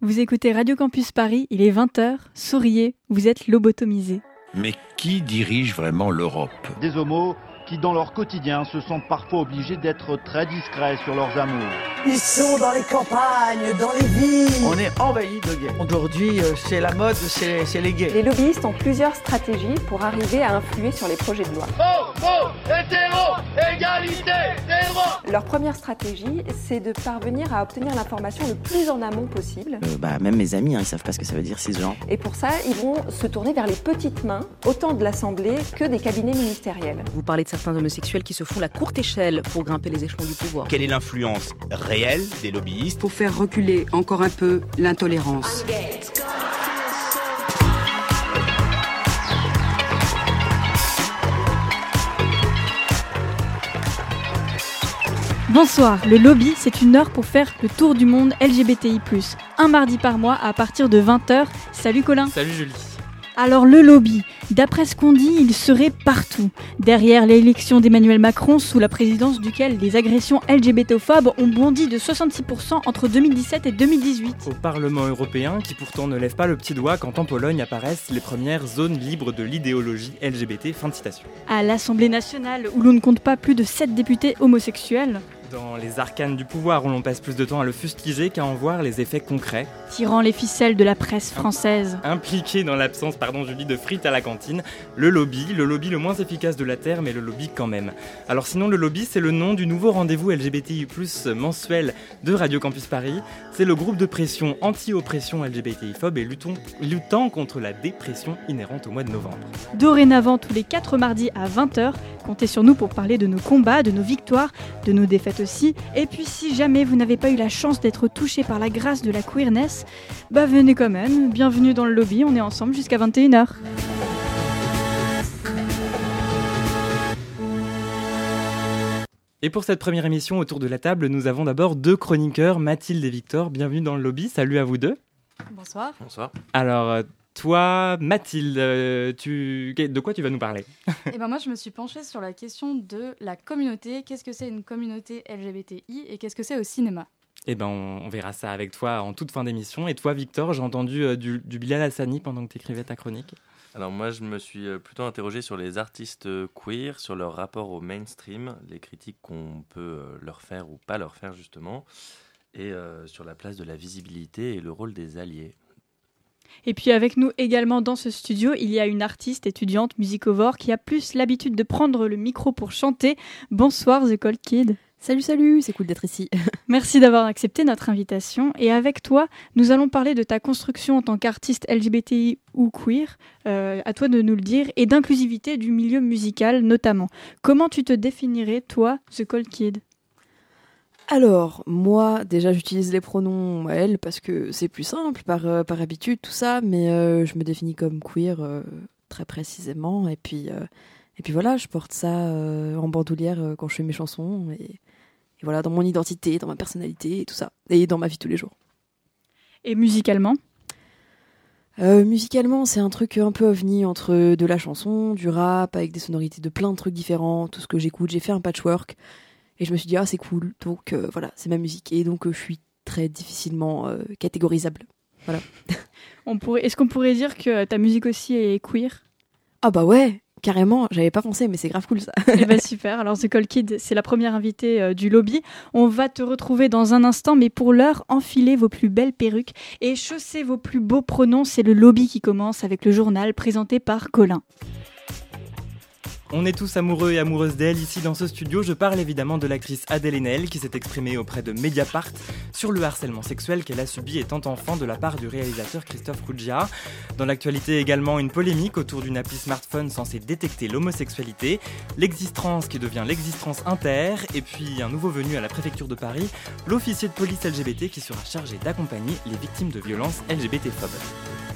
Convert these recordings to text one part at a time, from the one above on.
Vous écoutez Radio Campus Paris, il est 20h, souriez, vous êtes lobotomisé. Mais qui dirige vraiment l'Europe? Des homos qui, dans leur quotidien, se sentent parfois obligés d'être très discrets sur leurs amours. Ils sont dans les campagnes, dans les villes. On est envahi de gays. Aujourd'hui, euh, c'est la mode, c'est les gays. Les lobbyistes ont plusieurs stratégies pour arriver à influer sur les projets de loi. Oh, oh, hétéro, égalité, des droits Leur première stratégie, c'est de parvenir à obtenir l'information le plus en amont possible. Euh, bah, même mes amis, hein, ils savent pas ce que ça veut dire cisgenre. Et pour ça, ils vont se tourner vers les petites mains, autant de l'Assemblée que des cabinets ministériels. Vous parlez de certains homosexuels qui se font la courte échelle pour grimper les échelons du pouvoir. Quelle est l'influence réelle des lobbyistes Pour faire reculer encore un peu l'intolérance. Bonsoir, le lobby, c'est une heure pour faire le tour du monde LGBTI+. Un mardi par mois à partir de 20h. Salut Colin Salut Julie alors le lobby, d'après ce qu'on dit, il serait partout. Derrière l'élection d'Emmanuel Macron, sous la présidence duquel les agressions LGBTophobes ont bondi de 66% entre 2017 et 2018. Au Parlement européen, qui pourtant ne lève pas le petit doigt quand en Pologne apparaissent les premières zones libres de l'idéologie LGBT. Fin de citation. À l'Assemblée nationale, où l'on ne compte pas plus de 7 députés homosexuels. Dans les arcanes du pouvoir où l'on passe plus de temps à le fustiger qu'à en voir les effets concrets. Tirant les ficelles de la presse française. Impliqué dans l'absence, pardon Julie, de frites à la cantine, le lobby, le lobby le moins efficace de la Terre, mais le lobby quand même. Alors sinon, le lobby, c'est le nom du nouveau rendez-vous LGBTI+, mensuel de Radio Campus Paris. C'est le groupe de pression anti-oppression LGBTI-phobe et luttant, luttant contre la dépression inhérente au mois de novembre. Dorénavant, tous les 4 mardis à 20h, comptez sur nous pour parler de nos combats, de nos victoires, de nos défaites aussi. Et puis si jamais vous n'avez pas eu la chance d'être touché par la grâce de la queerness, bah venez quand même, bienvenue dans le lobby, on est ensemble jusqu'à 21h. Et pour cette première émission autour de la table, nous avons d'abord deux chroniqueurs, Mathilde et Victor. Bienvenue dans le lobby. Salut à vous deux. Bonsoir. Bonsoir. Alors, euh, toi, Mathilde, euh, tu... de quoi tu vas nous parler? Eh ben moi, je me suis penchée sur la question de la communauté. Qu'est-ce que c'est une communauté LGBTI et qu'est-ce que c'est au cinéma? Eh ben, on, on, verra ça avec toi en toute fin d'émission. Et toi, Victor, j'ai entendu euh, du, du, Bilal Hassani pendant que tu écrivais ta chronique. Alors moi, je me suis plutôt interrogé sur les artistes queer, sur leur rapport au mainstream, les critiques qu'on peut leur faire ou pas leur faire justement, et euh, sur la place de la visibilité et le rôle des alliés. Et puis avec nous également dans ce studio, il y a une artiste étudiante musicovore qui a plus l'habitude de prendre le micro pour chanter. Bonsoir The Cold Kid. Salut, salut, c'est cool d'être ici. Merci d'avoir accepté notre invitation. Et avec toi, nous allons parler de ta construction en tant qu'artiste LGBTI ou queer, euh, à toi de nous le dire, et d'inclusivité du milieu musical notamment. Comment tu te définirais, toi, The Cold Kid? Alors, moi, déjà, j'utilise les pronoms elle parce que c'est plus simple, par, euh, par habitude, tout ça, mais euh, je me définis comme queer euh, très précisément. Et puis, et puis voilà, je porte ça en bandoulière quand je fais mes chansons. Et, et, voilà, dans mon identité, dans ma personnalité, et tout ça. Et dans ma vie tous les jours. Et musicalement? Musicalement, c'est un truc un peu ovni entre de la chanson, du rap, avec des sonorités de plein de trucs différents, tout ce que j'écoute. J'ai fait un patchwork. Et je me suis dit, ah, c'est cool. Donc euh, voilà, c'est ma musique. Et donc euh, je suis très difficilement euh, catégorisable. Voilà. On pourrait, est-ce qu'on pourrait dire que ta musique aussi est queer? Ah bah ouais, carrément. J'avais pas pensé, mais c'est grave cool ça. Eh bah super. Alors The Call Kid, c'est la première invitée du lobby. On va te retrouver dans un instant, mais pour l'heure, enfilez vos plus belles perruques et chaussez vos plus beaux pronoms. C'est le lobby qui commence avec le journal présenté par Colin. On est tous amoureux et amoureuses d'elle ici dans ce studio. Je parle évidemment de l'actrice Adèle Haenel qui s'est exprimée auprès de Mediapart sur le harcèlement sexuel qu'elle a subi étant enfant de la part du réalisateur Christophe Ruggia. Dans l'actualité également une polémique autour d'une appli smartphone censée détecter l'homosexualité, l'existence qui devient l'existence inter, et puis un nouveau venu à la préfecture de Paris, l'officier de police LGBT qui sera chargé d'accompagner les victimes de violences LGBT-phobes.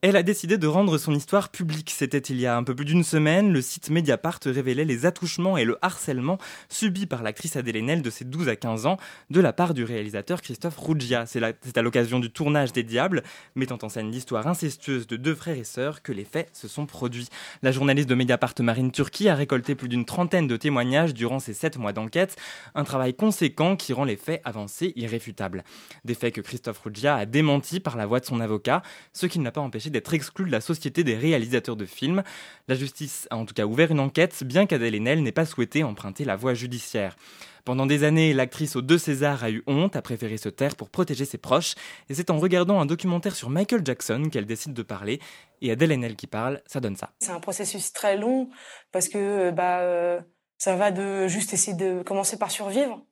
Elle a décidé de rendre son histoire publique. C'était il y a un peu plus d'une semaine. Le site Mediapart révélait les attouchements et le harcèlement subis par l'actrice Adèle Haenel de ses 12 à 15 ans de la part du réalisateur Christophe Ruggia. C'est à l'occasion du tournage des Diables, mettant en scène l'histoire incestueuse de deux frères et sœurs, que les faits se sont produits. La journaliste de Mediapart Marine Turquie a récolté plus d'une trentaine de témoignages durant ces sept mois d'enquête. Un travail conséquent qui rend les faits avancés irréfutables. Des faits que Christophe Ruggia a démentis par la voix de son avocat, ce qui ne l'a pas empêché d'être exclu de la Société des réalisateurs de films. La justice a en tout cas ouvert une enquête, bien qu'Adèle Haenel n'ait pas souhaité emprunter la voie judiciaire. Pendant des années, l'actrice aux deux Césars a eu honte, a préféré se taire pour protéger ses proches, et c'est en regardant un documentaire sur Michael Jackson qu'elle décide de parler, et Adèle Haenel qui parle, ça donne ça. C'est un processus très long, parce que bah, euh, ça va de juste essayer de commencer par survivre,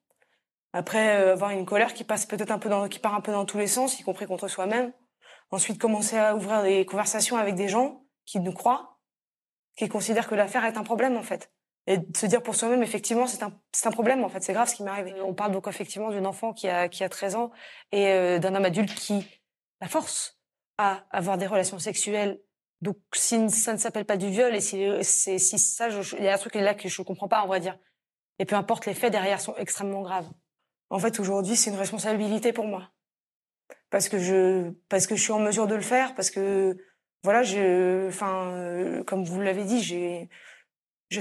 après euh, avoir une colère qui passe peut-être un peu qui part un peu dans tous les sens, y compris contre soi-même, Ensuite, commencer à ouvrir des conversations avec des gens qui nous croient, qui considèrent que l'affaire est un problème en fait. Et de se dire pour soi-même, effectivement, c'est un, c'est un problème en fait, c'est grave ce qui m'est arrivé. On parle donc effectivement d'une enfant qui a, qui a 13 ans et euh, d'un homme adulte qui la force à avoir des relations sexuelles. Donc si ça ne s'appelle pas du viol et si, c'est, si ça, il y a un truc là que je ne comprends pas, on va dire. Et peu importe, les faits derrière sont extrêmement graves. En fait, aujourd'hui, c'est une responsabilité pour moi parce que je parce que je suis en mesure de le faire parce que voilà je enfin euh, comme vous l'avez dit j'ai je,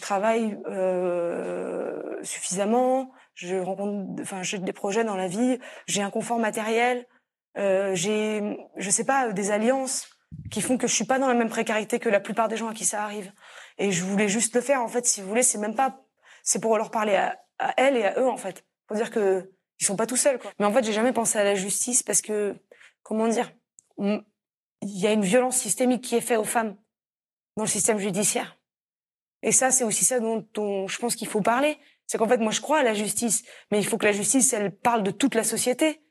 travaille euh, suffisamment je rencontre enfin j'ai des projets dans la vie j'ai un confort matériel euh, j'ai je sais pas des alliances qui font que je suis pas dans la même précarité que la plupart des gens à qui ça arrive. Et je voulais juste le faire en fait si vous voulez c'est même pas c'est pour leur parler à, à elles et à eux en fait. Pour dire que ils sont pas tout seuls quoi. Mais en fait, j'ai jamais pensé à la justice parce que comment dire, il y a une violence systémique qui est faite aux femmes dans le système judiciaire. Et ça, c'est aussi ça dont, je pense qu'il faut parler. C'est qu'en fait, moi, je crois à la justice, mais il faut que la justice, elle parle de toute la société.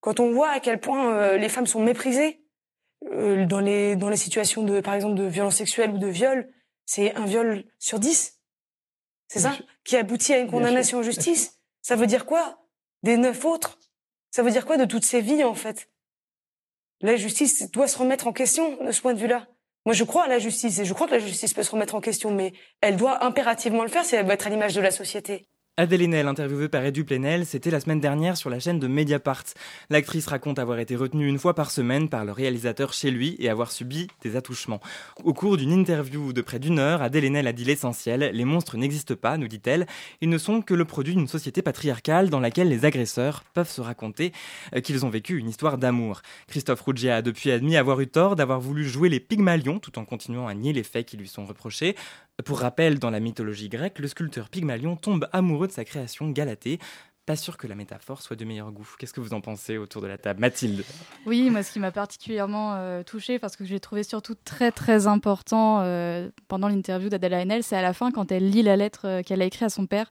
Quand on voit à quel point euh, les femmes sont méprisées euh, dans les dans les situations de, par exemple, de violence sexuelle ou de viol, c'est un viol sur dix. C'est ça qui aboutit à une condamnation en justice. Ça veut dire quoi? Des neuf autres. Ça veut dire quoi de toutes ces vies, en fait? La justice doit se remettre en question de ce point de vue-là. Moi, je crois à la justice et je crois que la justice peut se remettre en question, mais elle doit impérativement le faire si elle veut être à l'image de la société. Adèle Haenel, interviewée par Edu Plenel, c'était la semaine dernière sur la chaîne de Mediapart. L'actrice raconte avoir été retenue une fois par semaine par le réalisateur chez lui et avoir subi des attouchements. Au cours d'une interview de près d'une heure, Adèle Haenel a dit l'essentiel. Les monstres n'existent pas, nous dit-elle. Ils ne sont que le produit d'une société patriarcale dans laquelle les agresseurs peuvent se raconter euh, qu'ils ont vécu une histoire d'amour. Christophe Ruggia a depuis admis avoir eu tort d'avoir voulu jouer les Pygmalions tout en continuant à nier les faits qui lui sont reprochés. Pour rappel, dans la mythologie grecque, le sculpteur Pygmalion tombe amoureux de sa création Galatée. Pas sûr que la métaphore soit de meilleur goût. Qu'est-ce que vous en pensez autour de la table Mathilde? Oui, moi ce qui m'a particulièrement euh, touchée, parce que j'ai trouvé surtout très très important euh, pendant l'interview d'Adela Haenel, c'est à la fin quand elle lit la lettre euh, qu'elle a écrite à son père.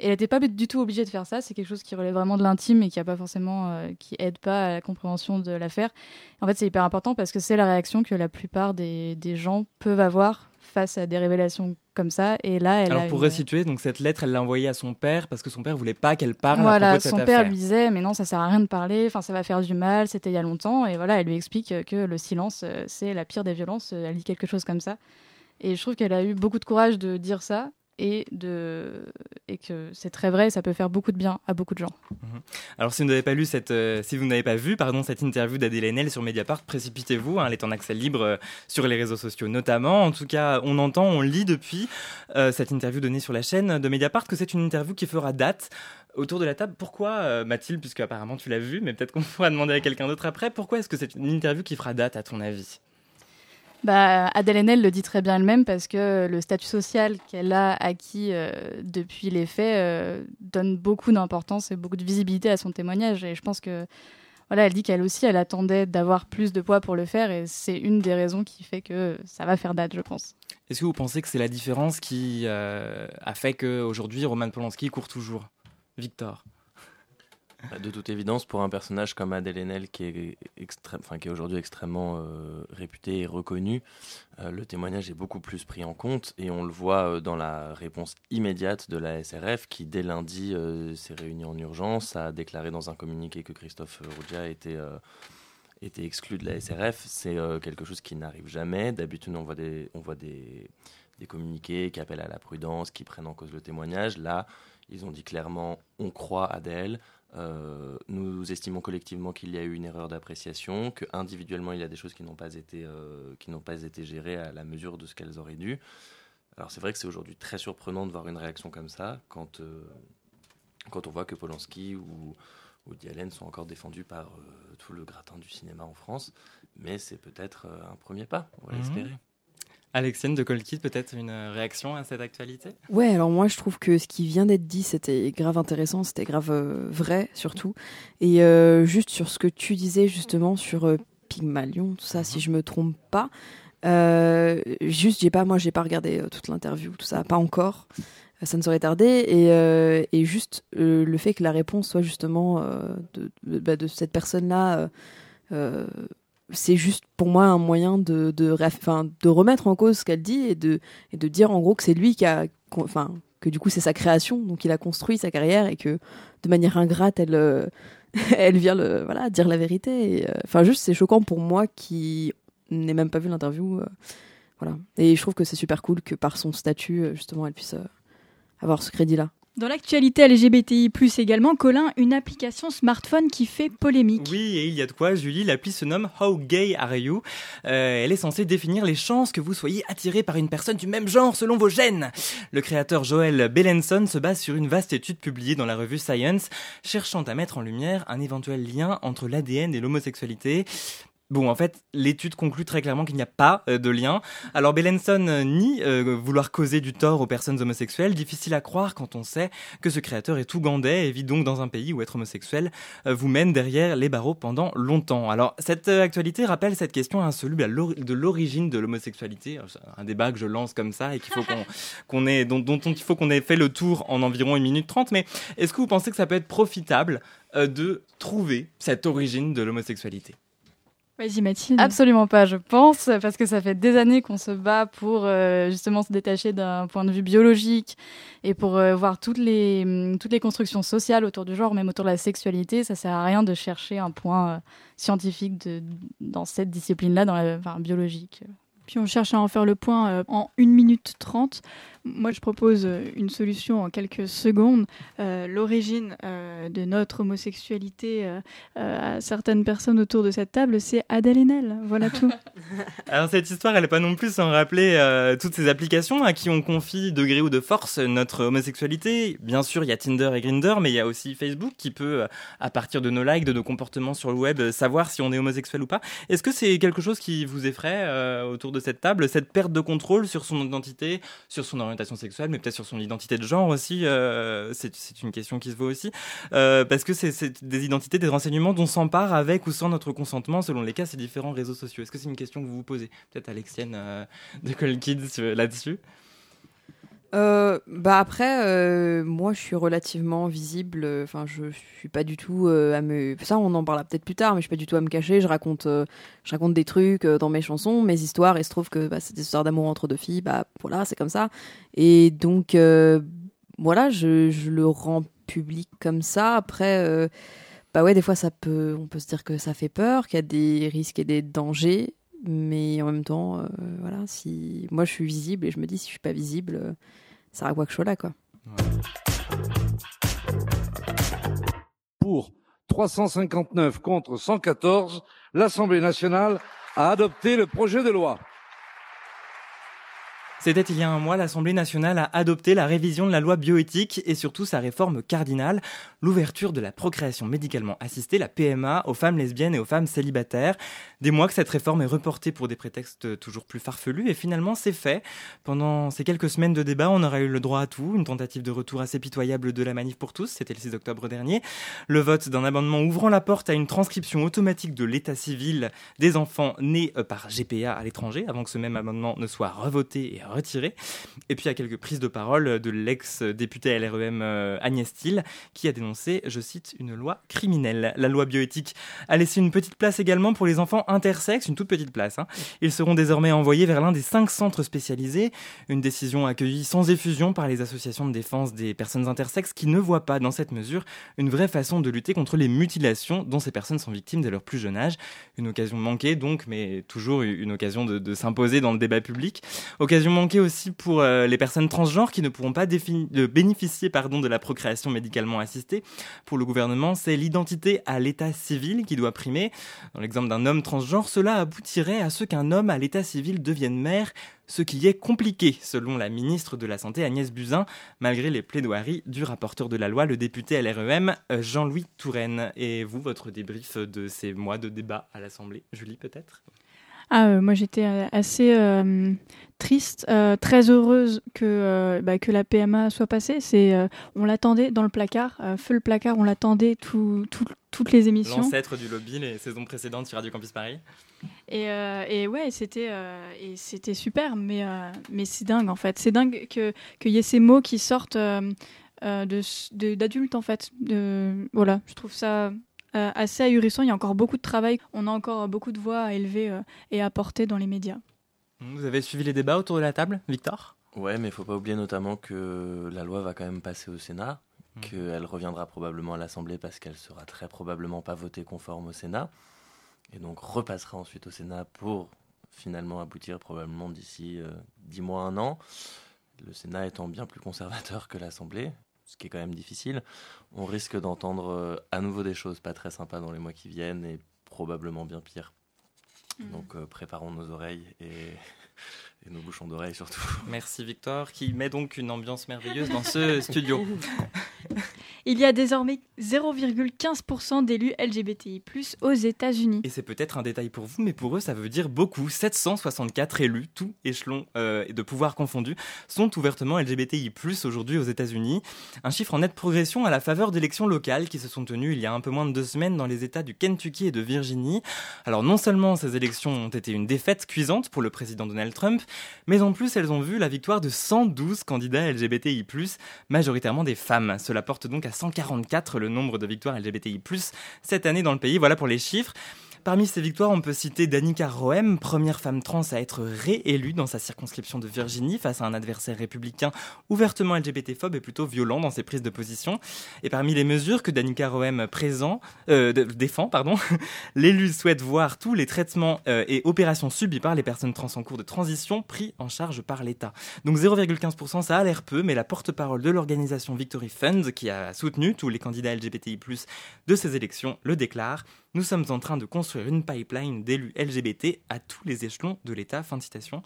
Elle n'était pas du tout obligée de faire ça, c'est quelque chose qui relève vraiment de l'intime et qui a pas forcément, qui aide pas à la compréhension de l'affaire. En fait, c'est hyper important parce que c'est la réaction que la plupart des gens peuvent avoir face à des révélations comme ça. Et là, elle Alors, pour resituer, donc cette lettre, elle l'a envoyée à son père parce que son père voulait pas qu'elle parle voilà, à propos de son père lui disait, mais non, ça sert à rien de parler, enfin, ça va faire du mal, c'était il y a longtemps. Et voilà, elle lui explique que le silence, euh, c'est la pire des violences. Elle dit quelque chose comme ça. Et je trouve qu'elle a eu beaucoup de courage de dire ça et, que c'est très vrai, ça peut faire beaucoup de bien à beaucoup de gens. Mhm. Alors si vous n'avez pas lu cette, euh, si vous n'avez pas vu pardon cette interview d'Adèle Haenel sur Mediapart, précipitez-vous, hein, elle est en accès libre euh, sur les réseaux sociaux notamment. En tout cas, on entend, on lit depuis euh, cette interview donnée sur la chaîne de Mediapart que c'est une interview qui fera date autour de la table. Pourquoi, Mathilde, puisque apparemment tu l'as vu, mais peut-être qu'on pourra demander à quelqu'un d'autre après, pourquoi est-ce que c'est une interview qui fera date à ton avis? Bah, Adèle Haenel le dit très bien elle-même parce que le statut social qu'elle a acquis euh, depuis les faits euh, donne beaucoup d'importance et beaucoup de visibilité à son témoignage. Et je pense que voilà, elle dit qu'elle aussi, elle attendait d'avoir plus de poids pour le faire et c'est une des raisons qui fait que ça va faire date, je pense. Est-ce que vous pensez que c'est la différence qui euh, a fait qu'aujourd'hui Roman Polanski court toujours? Victor? De toute évidence, pour un personnage comme Adèle Haenel, qui est, aujourd'hui extrêmement euh, réputé et reconnu, euh, le témoignage est beaucoup plus pris en compte et on le voit euh, dans la réponse immédiate de la SRF qui, dès lundi, s'est réunie en urgence, a déclaré dans un communiqué que Christophe Roudia était été exclus de la SRF. C'est quelque chose qui n'arrive jamais. D'habitude, on voit des, on voit des, des communiqués qui appellent à la prudence, qui prennent en cause le témoignage. Là, ils ont dit clairement on croit Adèle. Euh, nous estimons collectivement qu'il y a eu une erreur d'appréciation, que individuellement il y a des choses qui n'ont pas été euh, qui n'ont pas été gérées à la mesure de ce qu'elles auraient dû. Alors c'est vrai que c'est aujourd'hui très surprenant de voir une réaction comme ça quand euh, quand on voit que Polanski ou ou Allen sont encore défendus par tout le gratin du cinéma en France, mais c'est peut-être un premier pas, on va mhm. l'espérer. Alexienne de Colkit, peut-être une réaction à cette actualité? Ouais, alors moi je trouve que ce qui vient d'être dit, c'était grave intéressant, c'était grave euh, vrai surtout. Et euh, juste sur ce que tu disais justement sur euh, Pygmalion, tout ça, si mhm. je me trompe pas, juste j'ai pas, moi j'ai pas regardé toute l'interview, tout ça, pas encore. Ça ne saurait tarder et, et juste le fait que la réponse soit justement de, de, bah, de cette personne-là c'est juste pour moi un moyen de, de, de remettre en cause ce qu'elle dit et de, et de dire en gros que c'est lui qui a. Enfin, que du coup c'est sa création, donc il a construit sa carrière et que de manière ingrate, elle, euh, elle vient le, voilà, dire la vérité. Euh, enfin, juste c'est choquant pour moi qui n'ai même pas vu l'interview. Euh, voilà. Et je trouve que c'est super cool que par son statut, justement, elle puisse avoir ce crédit-là. Dans l'actualité LGBTI, également, Colin, une application smartphone qui fait polémique. Oui, et il y a de quoi, Julie? L'appli se nomme How Gay Are You? Euh, Elle est censée définir les chances que vous soyez attiré par une personne du même genre selon vos gènes. Le créateur Joel Bellenson se base sur une vaste étude publiée dans la revue Science, cherchant à mettre en lumière un éventuel lien entre l'ADN et l'homosexualité. Bon, en fait, l'étude conclut très clairement qu'il n'y a pas euh, de lien. Alors, Bellenson euh, nie euh, vouloir causer du tort aux personnes homosexuelles. Difficile à croire quand on sait que ce créateur est ougandais et vit donc dans un pays où être homosexuel vous mène derrière les barreaux pendant longtemps. Alors, cette actualité rappelle cette question insoluble de l'origine de l'homosexualité. Un débat que je lance comme ça et qu'il faut qu'on ait, dont, dont, il faut qu'on ait fait le tour en environ une minute trente. Mais est-ce que vous pensez que ça peut être profitable de trouver cette origine de l'homosexualité? Vas-y Mathilde. Absolument pas, je pense, parce que ça fait des années qu'on se bat pour euh, justement se détacher d'un point de vue biologique et pour euh, voir toutes les, hum, toutes les constructions sociales autour du genre, même autour de la sexualité. Ça sert à rien de chercher un point euh, scientifique de, dans cette discipline-là, dans la enfin, biologique. Puis on cherche à en faire le point en 1 minute 30. Moi, je propose euh, une solution en quelques secondes. Euh, l'origine euh, de notre homosexualité à certaines personnes autour de cette table, c'est Adèle Haenel. Voilà tout. Alors, cette histoire, elle n'est pas non plus sans rappeler toutes ces applications à qui on confie de gré ou de force notre homosexualité. Bien sûr, il y a Tinder et Grindr, mais il y a aussi Facebook qui peut, à partir de nos likes, de nos comportements sur le web, savoir si on est homosexuel ou pas. Est-ce que c'est quelque chose qui vous effraie autour de cette table, cette perte de contrôle sur son identité, sur son orientation sexuelle, mais peut-être sur son identité de genre aussi. Euh, c'est une question qui se vaut aussi. Euh, parce que c'est des identités, des renseignements dont s'empare avec ou sans notre consentement, selon les cas, ces différents réseaux sociaux. Est-ce que c'est une question que vous vous posez? Peut-être Alexienne euh, de Call Kids là-dessus? Euh, bah après, euh, moi, je suis relativement visible. Enfin, je, suis pas du tout euh, à me. Ça, on en parlera peut-être plus tard, mais je suis pas du tout à me cacher. Je raconte, je raconte des trucs dans mes chansons, mes histoires. Et se trouve que bah, c'est des histoires d'amour entre deux filles. Bah voilà, c'est comme ça. Et donc, voilà, je, je, le rends public comme ça. Après, bah ouais, des fois, ça peut, on peut se dire que ça fait peur, qu'il y a des risques et des dangers mais en même temps, euh, voilà, si moi je suis visible et je me dis si je suis pas visible, euh, ça sert à quoi que je sois là, quoi. Pour 359 contre 114, l'Assemblée nationale a adopté le projet de loi. C'était il y a un mois, l'Assemblée nationale a adopté la révision de la loi bioéthique et surtout sa réforme cardinale, l'ouverture de la procréation médicalement assistée, la PMA, aux femmes lesbiennes et aux femmes célibataires. Des mois que cette réforme est reportée pour des prétextes toujours plus farfelus et finalement c'est fait. Pendant ces quelques semaines de débat, on aura eu le droit à tout, une tentative de retour assez pitoyable de la manif pour tous, c'était le 6 octobre dernier, le vote d'un amendement ouvrant la porte à une transcription automatique de l'état civil des enfants nés euh, par GPA à l'étranger avant que ce même amendement ne soit revoté et retiré. Et puis a quelques prises de parole de l'ex-député LREM Agnès Thiel qui a dénoncé, je cite, une loi criminelle. La loi bioéthique a laissé une petite place également pour les enfants intersexes, une toute petite place. Hein. Ils seront désormais envoyés vers l'un des cinq centres spécialisés, une décision accueillie sans effusion par les associations de défense des personnes intersexes qui ne voient pas dans cette mesure une vraie façon de lutter contre les mutilations dont ces personnes sont victimes dès leur plus jeune âge. Une occasion manquée donc, mais toujours une occasion de, s'imposer dans le débat public. Occasion manquée aussi pour euh, les personnes transgenres qui ne pourront pas bénéficier pardon, de la procréation médicalement assistée. Pour le gouvernement, c'est l'identité à l'état civil qui doit primer. Dans l'exemple d'un homme transgenre, cela aboutirait à ce qu'un homme à l'état civil devienne mère ce qui est compliqué, selon la ministre de la Santé Agnès Buzyn, malgré les plaidoiries du rapporteur de la loi, le député LREM euh, Jean-Louis Touraine. Et vous, votre débrief de ces mois de débat à l'Assemblée, Julie peut-être? Ah, euh, moi j'étais euh, assez triste, très heureuse que, bah, que la PMA soit passée. C'est, on l'attendait dans le placard, feu le placard, on l'attendait tout, toutes les émissions. L'ancêtre du lobby, les saisons précédentes sur Radio Campus Paris. Et, euh, et ouais, c'était euh, et c'était super, mais euh, mais c'est dingue en fait. C'est dingue que qu'il y ait ces mots qui sortent de d'adultes en fait. De, voilà, je trouve ça assez ahurissant. Il y a encore beaucoup de travail. On a encore beaucoup de voix à élever et à porter dans les médias. Vous avez suivi les débats autour de la table, Victor? Ouais, mais il faut pas oublier notamment que la loi va quand même passer au Sénat, mmh. qu'elle reviendra probablement à l'Assemblée parce qu'elle sera très probablement pas votée conforme au Sénat et donc repassera ensuite au Sénat pour finalement aboutir probablement d'ici euh, dix mois, un an. Le Sénat étant bien plus conservateur que l'Assemblée, ce qui est quand même difficile, on risque d'entendre euh, à nouveau des choses pas très sympas dans les mois qui viennent et probablement bien pire. Mmh. Donc euh, préparons nos oreilles et et nos bouchons d'oreilles surtout. Merci Victor, qui met donc une ambiance merveilleuse dans ce studio. Il y a désormais 0,15% d'élus LGBTI+ aux États-Unis. Et c'est peut-être un détail pour vous, mais pour eux, ça veut dire beaucoup. 764 élus, tout échelon euh, de pouvoir confondus, sont ouvertement LGBTI+ aujourd'hui aux États-Unis. Un chiffre en nette progression à la faveur d'élections locales qui se sont tenues il y a un peu moins de deux semaines dans les États du Kentucky et de Virginie. Alors non seulement ces élections ont été une défaite cuisante pour le président Donald Trump, mais en plus elles ont vu la victoire de 112 candidats LGBTI+, majoritairement des femmes. Cela porte donc à 144 le nombre de victoires LGBTI+, cette année dans le pays. Voilà pour les chiffres. Parmi ces victoires, on peut citer Danica Roem, première femme trans à être réélue dans sa circonscription de Virginie face à un adversaire républicain ouvertement LGBT-phobe et plutôt violent dans ses prises de position. Et parmi les mesures que Danica Roem euh, défend, pardon, l'élu souhaite voir tous les traitements euh, et opérations subis par les personnes trans en cours de transition pris en charge par l'État. Donc 0,15%, ça a l'air peu, mais la porte-parole de l'organisation Victory Fund, qui a soutenu tous les candidats LGBTI+, de ces élections, le déclare. Nous sommes en train de construire une pipeline d'élus LGBT à tous les échelons de l'État. Fin de citation.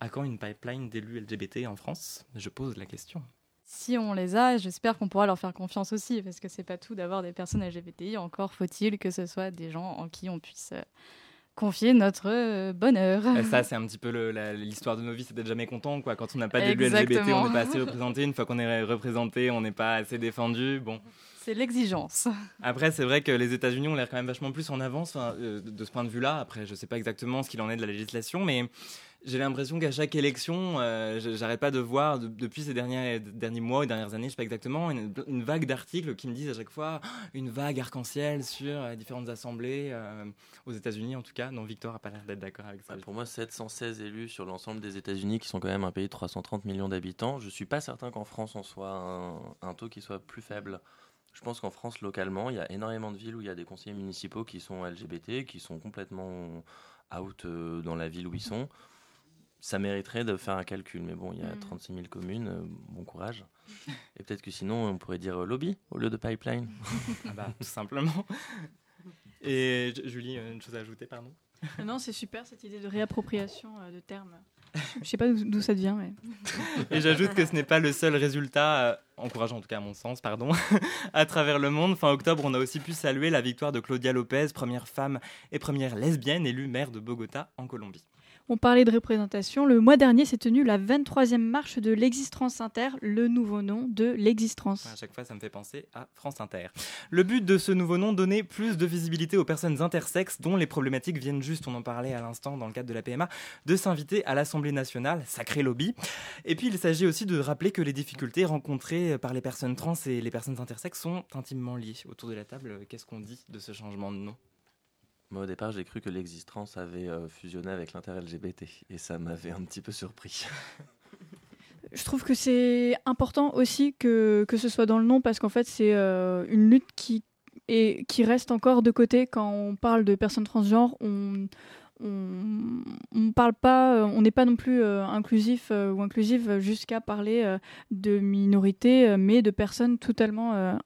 À quand une pipeline d'élus LGBT en France? Je pose la question. Si on les a, j'espère qu'on pourra leur faire confiance aussi, parce que c'est pas tout d'avoir des personnes LGBTI. Encore faut-il que ce soit des gens en qui on puisse euh, confier notre euh, bonheur. ça, c'est un petit peu l'histoire de nos vies, c'est d'être jamais content. Quoi. Quand on n'a pas d'élus LGBT, on n'est pas assez représenté. Une fois qu'on est représenté, on n'est pas assez défendu. Bon. C'est l'exigence. Après, c'est vrai que les États-Unis ont l'air quand même vachement plus en avance euh, de ce point de vue-là. Après, je ne sais pas exactement ce qu'il en est de la législation, mais j'ai l'impression qu'à chaque élection, euh, j'arrête pas de voir depuis ces derniers, derniers mois ou dernières années, je sais pas exactement, une, vague d'articles qui me disent à chaque fois une vague arc-en-ciel sur euh, différentes assemblées aux États-Unis en tout cas. Non, Victor a pas l'air d'être d'accord avec ça. pour moi, 716 élus sur l'ensemble des États-Unis, qui sont quand même un pays de 330 millions d'habitants. Je suis pas certain qu'en France on soit un, un taux qui soit plus faible. Je pense qu'en France, localement, il y a énormément de villes où il y a des conseillers municipaux qui sont LGBT, qui sont complètement out euh, dans la ville où ils sont. Ça mériterait de faire un calcul, mais bon, il y a 36 mm. 000 communes, euh, bon courage. Et peut-être que sinon, on pourrait dire lobby au lieu de pipeline. ah bah, tout simplement. Et Julie, une chose à ajouter, pardon? Non, c'est super cette idée de réappropriation euh, de termes. Je sais pas d'où ça vient. Et j'ajoute que ce n'est pas le seul résultat, euh, encourageant en tout cas à mon sens, pardon, à travers le monde. Fin octobre, on a aussi pu saluer la victoire de Claudia Lopez, première femme et première lesbienne élue maire de Bogota en Colombie. On parlait de représentation. Le mois dernier s'est tenue la 23e marche de l'Existence Inter, le nouveau nom de l'Existence. À chaque fois, ça me fait penser à France Inter. Le but de ce nouveau nom, donner plus de visibilité aux personnes intersexes dont les problématiques viennent juste, on en parlait à l'instant dans le cadre de la PMA, de s'inviter à l'Assemblée nationale, sacré lobby. Et puis, il s'agit aussi de rappeler que les difficultés rencontrées par les personnes trans et les personnes intersexes sont intimement liées. Autour de la table, qu'est-ce qu'on dit de ce changement de nom? Moi, au départ, j'ai cru que l'existence avait euh, fusionné avec l'inter-LGBT et ça m'avait un petit peu surpris. Je trouve que c'est important aussi que, que ce soit dans le nom parce qu'en fait, c'est euh, une lutte qui, est, qui reste encore de côté quand on parle de personnes transgenres. On, on parle pas, euh, on n'est pas non plus euh, inclusif euh, ou inclusive jusqu'à parler de minorités, mais de personnes totalement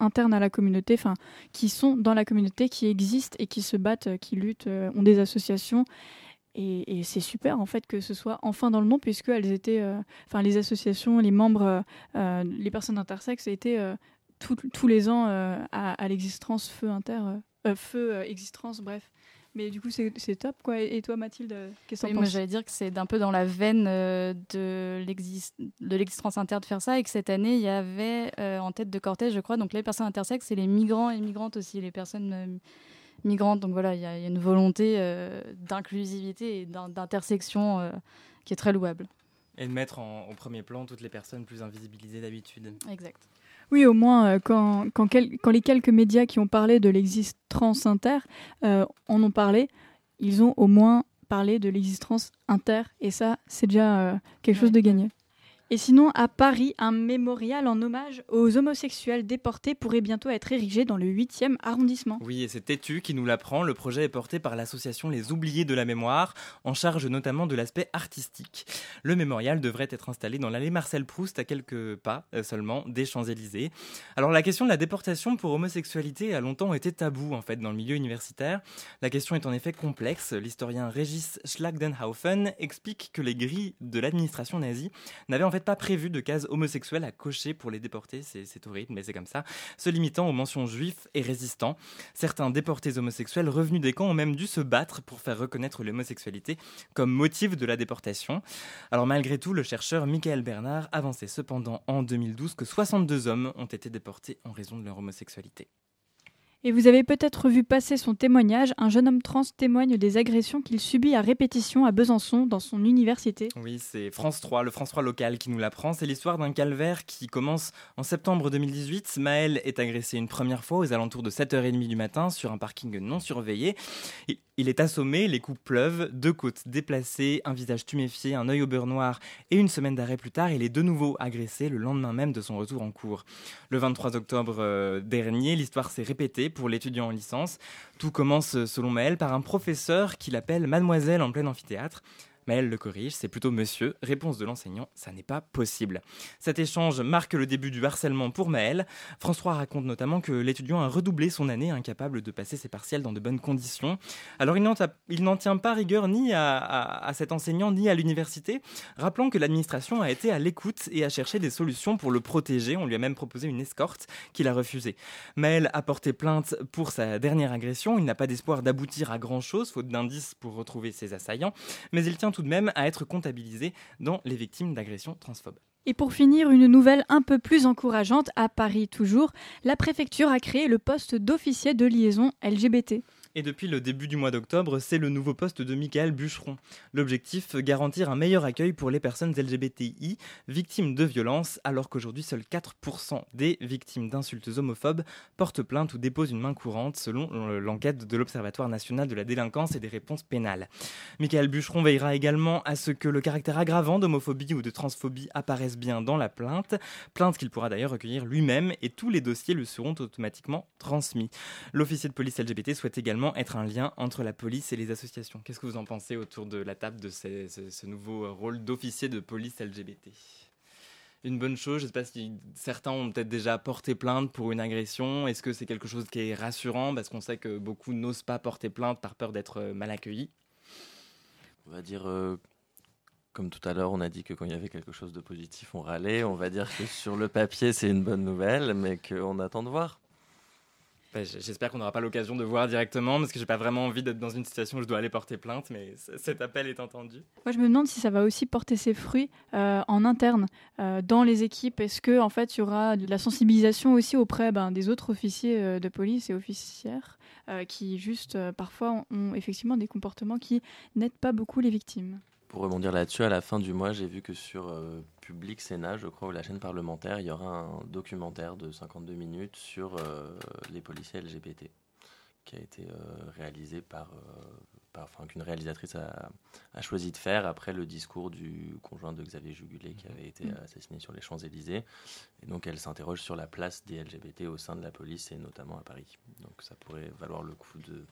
internes à la communauté, enfin qui sont dans la communauté, qui existent et qui se battent, qui luttent, ont des associations. Et, c'est super en fait que ce soit enfin dans le nom puisque elles étaient, enfin les associations, les membres, les personnes intersexes étaient tous les ans à, à l'existence feu inter, feu existence, bref. Mais du coup, c'est top, quoi. Et toi, Mathilde, qu'est-ce que oui, Moi, j'allais dire que c'est un peu dans la veine euh, de l'existence inter de faire ça, et que cette année, il y avait euh, en tête de cortège, je crois, donc les personnes intersexes et les migrants et migrantes aussi, les personnes euh, migrantes. Donc voilà, il y, a une volonté d'inclusivité et d'intersection qui est très louable. Et de mettre en, au premier plan toutes les personnes plus invisibilisées d'habitude. Exact. Oui, au moins, euh, quand, quand, quand, les quelques médias qui ont parlé de l'existence inter euh, en ont parlé, ils ont au moins parlé de l'existence inter. Et ça, c'est déjà euh, quelque chose de gagné. Et sinon, à Paris, un mémorial en hommage aux homosexuels déportés pourrait bientôt être érigé dans le 8e arrondissement. Oui, et c'est Tétu qui nous l'apprend. Le projet est porté par l'association Les Oubliés de la Mémoire, en charge notamment de l'aspect artistique. Le mémorial devrait être installé dans l'allée Marcel Proust, à quelques pas euh, seulement des Champs-Élysées. Alors, la question de la déportation pour homosexualité a longtemps été tabou, en fait, dans le milieu universitaire. La question est en effet complexe. L'historien Régis Schlagdenhaufen explique que les grilles de l'administration nazie n'avaient en fait pas prévu de cases homosexuelles à cocher pour les déportés, c'est horrible, mais c'est comme ça, se limitant aux mentions juifs et résistants. Certains déportés homosexuels revenus des camps ont même dû se battre pour faire reconnaître l'homosexualité comme motif de la déportation. Alors malgré tout, le chercheur Michael Bernard avançait cependant en 2012 que 62 hommes ont été déportés en raison de leur homosexualité. Et vous avez peut-être vu passer son témoignage, un jeune homme trans témoigne des agressions qu'il subit à répétition à Besançon dans son université. Oui, c'est France 3, le France 3 local qui nous l'apprend. C'est l'histoire d'un calvaire qui commence en septembre 2018. Maël est agressé une première fois aux alentours de 7h30 du matin sur un parking non surveillé. Il est assommé, les coups pleuvent, deux côtes déplacées, un visage tuméfié, un œil au beurre noir et une semaine d'arrêt plus tard, il est de nouveau agressé le lendemain même de son retour en cours. Le 23 octobre euh, dernier, l'histoire s'est répétée pour l'étudiant en licence. Tout commence, selon Maël, par un professeur qui l'appelle Mademoiselle en plein amphithéâtre. Maël le corrige, c'est plutôt monsieur. Réponse de l'enseignant, ça n'est pas possible. Cet échange marque le début du harcèlement pour Maël. François raconte notamment que l'étudiant a redoublé son année, incapable de passer ses partiels dans de bonnes conditions. Alors il n'en tient pas rigueur ni à, cet enseignant ni à l'université, rappelant que l'administration a été à l'écoute et a cherché des solutions pour le protéger. On lui a même proposé une escorte qu'il a refusée. Maël a porté plainte pour sa dernière agression. Il n'a pas d'espoir d'aboutir à grand-chose, faute d'indices pour retrouver ses assaillants, mais il tient tout de même à être comptabilisé dans les victimes d'agressions transphobes. Et pour finir, une nouvelle un peu plus encourageante, à Paris toujours, la préfecture a créé le poste d'officier de liaison LGBT. Et depuis le début du mois d'octobre, c'est le nouveau poste de Michael Bûcheron. L'objectif, garantir un meilleur accueil pour les personnes LGBTI victimes de violences, alors qu'aujourd'hui seuls 4% des victimes d'insultes homophobes portent plainte ou déposent une main courante, selon l'enquête de l'Observatoire national de la délinquance et des réponses pénales. Michael Bûcheron veillera également à ce que le caractère aggravant d'homophobie ou de transphobie apparaisse bien dans la plainte, plainte qu'il pourra d'ailleurs recueillir lui-même et tous les dossiers le seront automatiquement transmis. L'officier de police LGBT souhaite également être un lien entre la police et les associations. Qu'est-ce que vous en pensez autour de la table de ce, nouveau rôle d'officier de police LGBT une bonne chose. Je ne sais pas si certains ont peut-être déjà porté plainte pour une agression. Est-ce que c'est quelque chose qui est rassurant? Parce qu'on sait que beaucoup n'osent pas porter plainte par peur d'être euh, mal accueillis On va dire, euh, comme tout à l'heure, on a dit que quand il y avait quelque chose de positif, on râlait. On va dire que sur le papier, c'est une bonne nouvelle, mais qu'on attend de voir. J'espère qu'on n'aura pas l'occasion de voir directement parce que j'ai pas vraiment envie d'être dans une situation où je dois aller porter plainte, mais cet appel est entendu. Moi, je me demande si ça va aussi porter ses fruits euh, en interne euh, dans les équipes. Est-ce que en fait, il y aura de la sensibilisation aussi auprès ben, des autres officiers euh, de police et officières qui juste parfois ont effectivement des comportements qui n'aident pas beaucoup les victimes? Pour rebondir là-dessus, à la fin du mois, j'ai vu que sur euh, Public Sénat, je crois, ou la chaîne parlementaire, il y aura un documentaire de 52 minutes sur euh, les policiers LGBT, qui a été euh, réalisé par, enfin, qu'une réalisatrice a, choisi de faire après le discours du conjoint de Xavier Jugulé, qui avait été mm. assassiné sur les Champs-Élysées. Et donc, elle s'interroge sur la place des LGBT au sein de la police, et notamment à Paris. Donc, ça pourrait valoir le coup de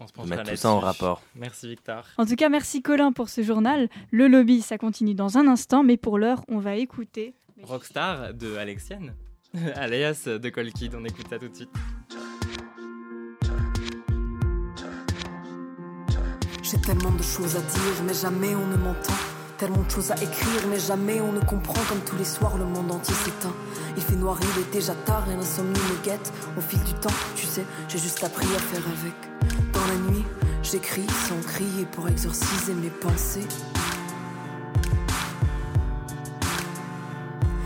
on se mettre tout ça en rapport. Merci Victor. En tout cas, merci Colin pour ce journal. Le lobby, ça continue dans un instant, mais pour l'heure, on va écouter Rockstar de Alexienne, alias de Colkid. On écoute ça tout de suite. J'ai tellement de choses à dire, mais jamais on ne m'entend. Tellement de choses à écrire, mais jamais on ne comprend. Comme tous les soirs, le monde entier s'éteint. Il fait noir, il est déjà tard et l'insomnie me guette. Au fil du temps, tu sais, j'ai juste appris à faire avec. Dans la nuit, j'écris sans crier pour exorciser mes pensées.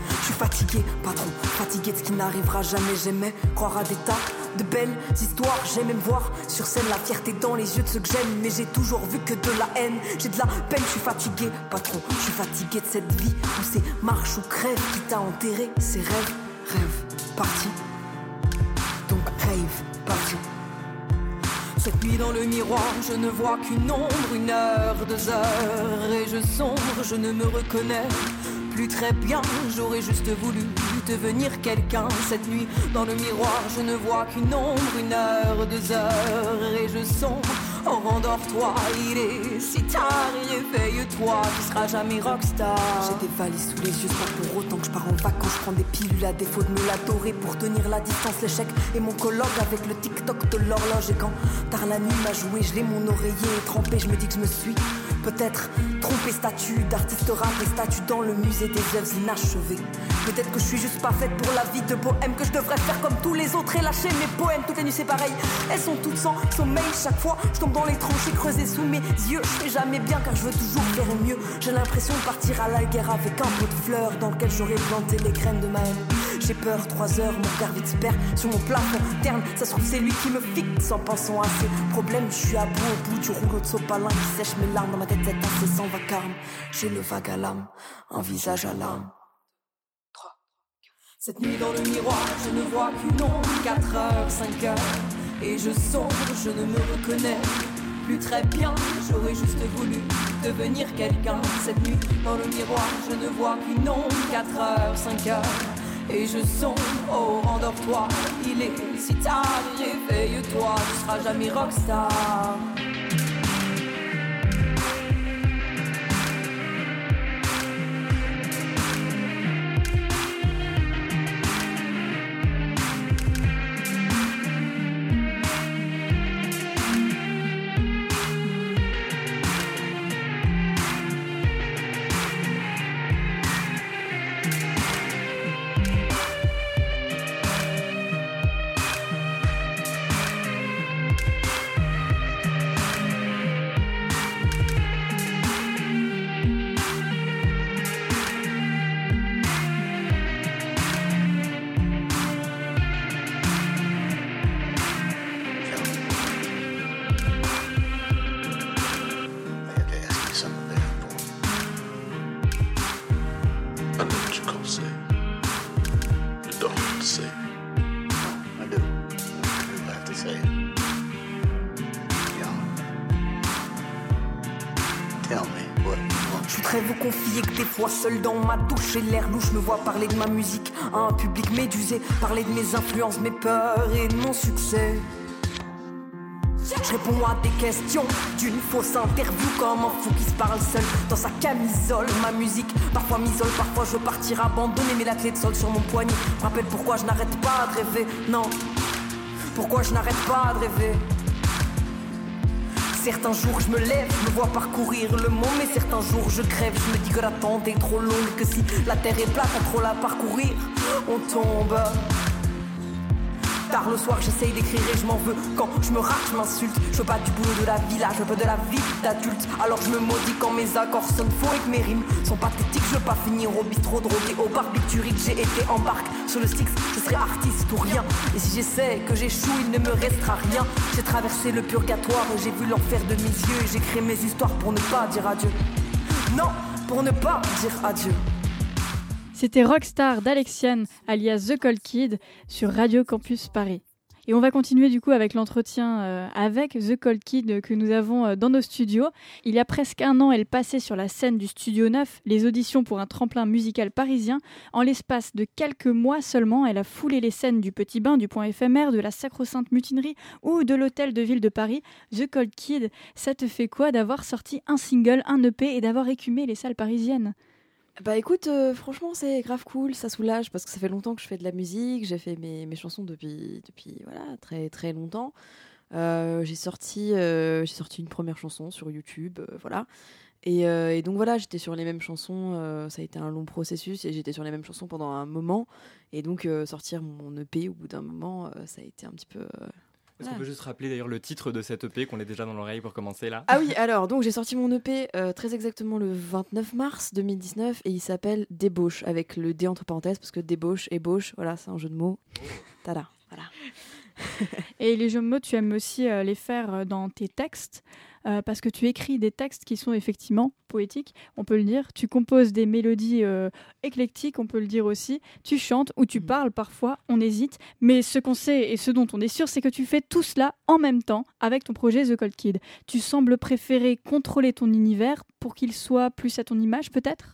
Je suis fatigué, patron, fatigué de ce qui n'arrivera jamais. J'aimais croire à des tas de belles histoires. J'aime même voir sur scène la fierté dans les yeux de ceux que j'aime. Mais j'ai toujours vu que de la haine. J'ai de la peine, je suis fatigué, patron. Je suis fatigué de cette vie où c'est marche ou crève qui t'a enterré. Ces rêves, rêve, parti. Donc rêve, parti. Cette nuit dans le miroir, je ne vois qu'une ombre, une heure, deux heures, et je sombre, je ne me reconnais plus très bien. J'aurais juste voulu devenir quelqu'un. Cette nuit dans le miroir, je ne vois qu'une ombre, une heure, deux heures, et je sombre. Oh, rendors-toi, il est si tard, réveille-toi, tu seras jamais rockstar. J'ai des valises sous les yeux, pas pour autant que je pars en vacances. Je prends des pilules à défaut de me l'adorer pour tenir la distance, l'échec et mon colloque avec le TikTok de l'horloge. Et quand tard la nuit m'a joué, je l'ai mon oreiller trempé, je me dis que je me suis peut-être trompé statut d'artiste rap et statut dans le musée des œuvres inachevées. Peut-être que je suis juste pas faite pour la vie de bohème que je devrais faire comme tous les autres et lâcher mes poèmes. Toutes les nuits c'est pareil, elles sont toutes sans sommeil. Chaque fois je tombe dans les tranchées creusées sous mes yeux. Je fais jamais bien car je veux toujours faire mieux. J'ai l'impression de partir à la guerre avec un pot de fleurs dans lequel j'aurais planté les graines de ma haine. J'ai peur, trois heures, mon regard vite se perd sur mon plafond terne. Ça se trouve, c'est lui qui me fixe en pensant à ses problèmes. Je suis à bout, au bout du rouleau de sopalin qui sèche mes larmes dans ma tête, c'est sans vacarme. J'ai le vague à l'âme, un visage à l'âme. Cette nuit dans le miroir, je ne vois qu'une ombre, 4 heures, 5 heures, et je sombre, je ne me reconnais plus très bien. J'aurais juste voulu devenir quelqu'un. Cette nuit dans le miroir, je ne vois qu'une ombre, 4 heures, 5 heures, et je sombre. Oh, rendors-toi, il est si tard, réveille-toi, tu seras jamais rockstar. Seul dans ma douche et l'air louche me vois parler de ma musique à un public médusé, parler de mes influences, mes peurs et de mon succès. Réponds à des questions d'une fausse interview comme un fou qui se parle seul dans sa camisole. Ma musique parfois m'isole, parfois je veux partir abandonner, mais la clé de sol sur mon poignet me rappelle pourquoi je n'arrête pas de rêver. Non, pourquoi je n'arrête pas de rêver? Certains jours je me lève, je me vois parcourir le monde, mais certains jours je crève, je me dis que l'attente est trop longue, que si la terre est plate, à trop la parcourir, on tombe. Tard le soir, j'essaye d'écrire et je m'en veux. Quand je me rate, je m'insulte. Je veux pas du boulot de la villa, je veux de la vie d'adulte. Alors je me maudis quand mes accords sonnent faux et que mes rimes sont pathétiques. Je veux pas finir au bistrot drogué au barbiturique. J'ai été en barque sur le Styx, je serai artiste ou rien. Et si j'essaie que j'échoue, il ne me restera rien. J'ai traversé le purgatoire et j'ai vu l'enfer de mes yeux. Et j'ai créé mes histoires pour ne pas dire adieu. Non, pour ne pas dire adieu. C'était Rockstar d'Alexiane, alias The Cold Kid, sur Radio Campus Paris. Et on va continuer du coup avec l'entretien euh, avec The Cold Kid que nous avons euh, dans nos studios. Il y a presque un an, elle passait sur la scène du Studio 9, les auditions pour un tremplin musical parisien. En l'espace de quelques mois seulement, elle a foulé les scènes du Petit Bain, du Point éphémère, de la Sacro-Sainte Mutinerie ou de l'Hôtel de Ville de Paris. The Cold Kid, ça te fait quoi d'avoir sorti un single, un EP et d'avoir écumé les salles parisiennes? Bah écoute, euh, franchement c'est grave cool, ça soulage parce que ça fait longtemps que je fais de la musique, j'ai fait mes, mes, chansons depuis, depuis voilà, très très longtemps. Euh, j'ai sorti, euh, j'ai sorti une première chanson sur YouTube, voilà. Et, et, donc voilà, j'étais sur les mêmes chansons, ça a été un long processus et j'étais sur les mêmes chansons pendant un moment. Et donc sortir mon EP au bout d'un moment, ça a été un petit peu est-ce qu'on peut juste rappeler d'ailleurs le titre de cette EP qu'on est déjà dans l'oreille pour commencer là? Ah oui, alors donc j'ai sorti mon EP euh, très exactement le 29 mars 2019 et il s'appelle Débauche avec le D entre parenthèses parce que débauche, ébauche, voilà, c'est un jeu de mots. Tada, voilà. et les jeux de mots, tu aimes aussi euh, les faire euh, dans tes textes? Euh, parce que tu écris des textes qui sont effectivement poétiques, on peut le dire. Tu composes des mélodies euh, éclectiques, on peut le dire aussi. Tu chantes ou tu mm. parles parfois, on hésite. Mais ce qu'on sait et ce dont on est sûr, c'est que tu fais tout cela en même temps avec ton projet The Cold Kid. Tu sembles préférer contrôler ton univers pour qu'il soit plus à ton image, peut-être?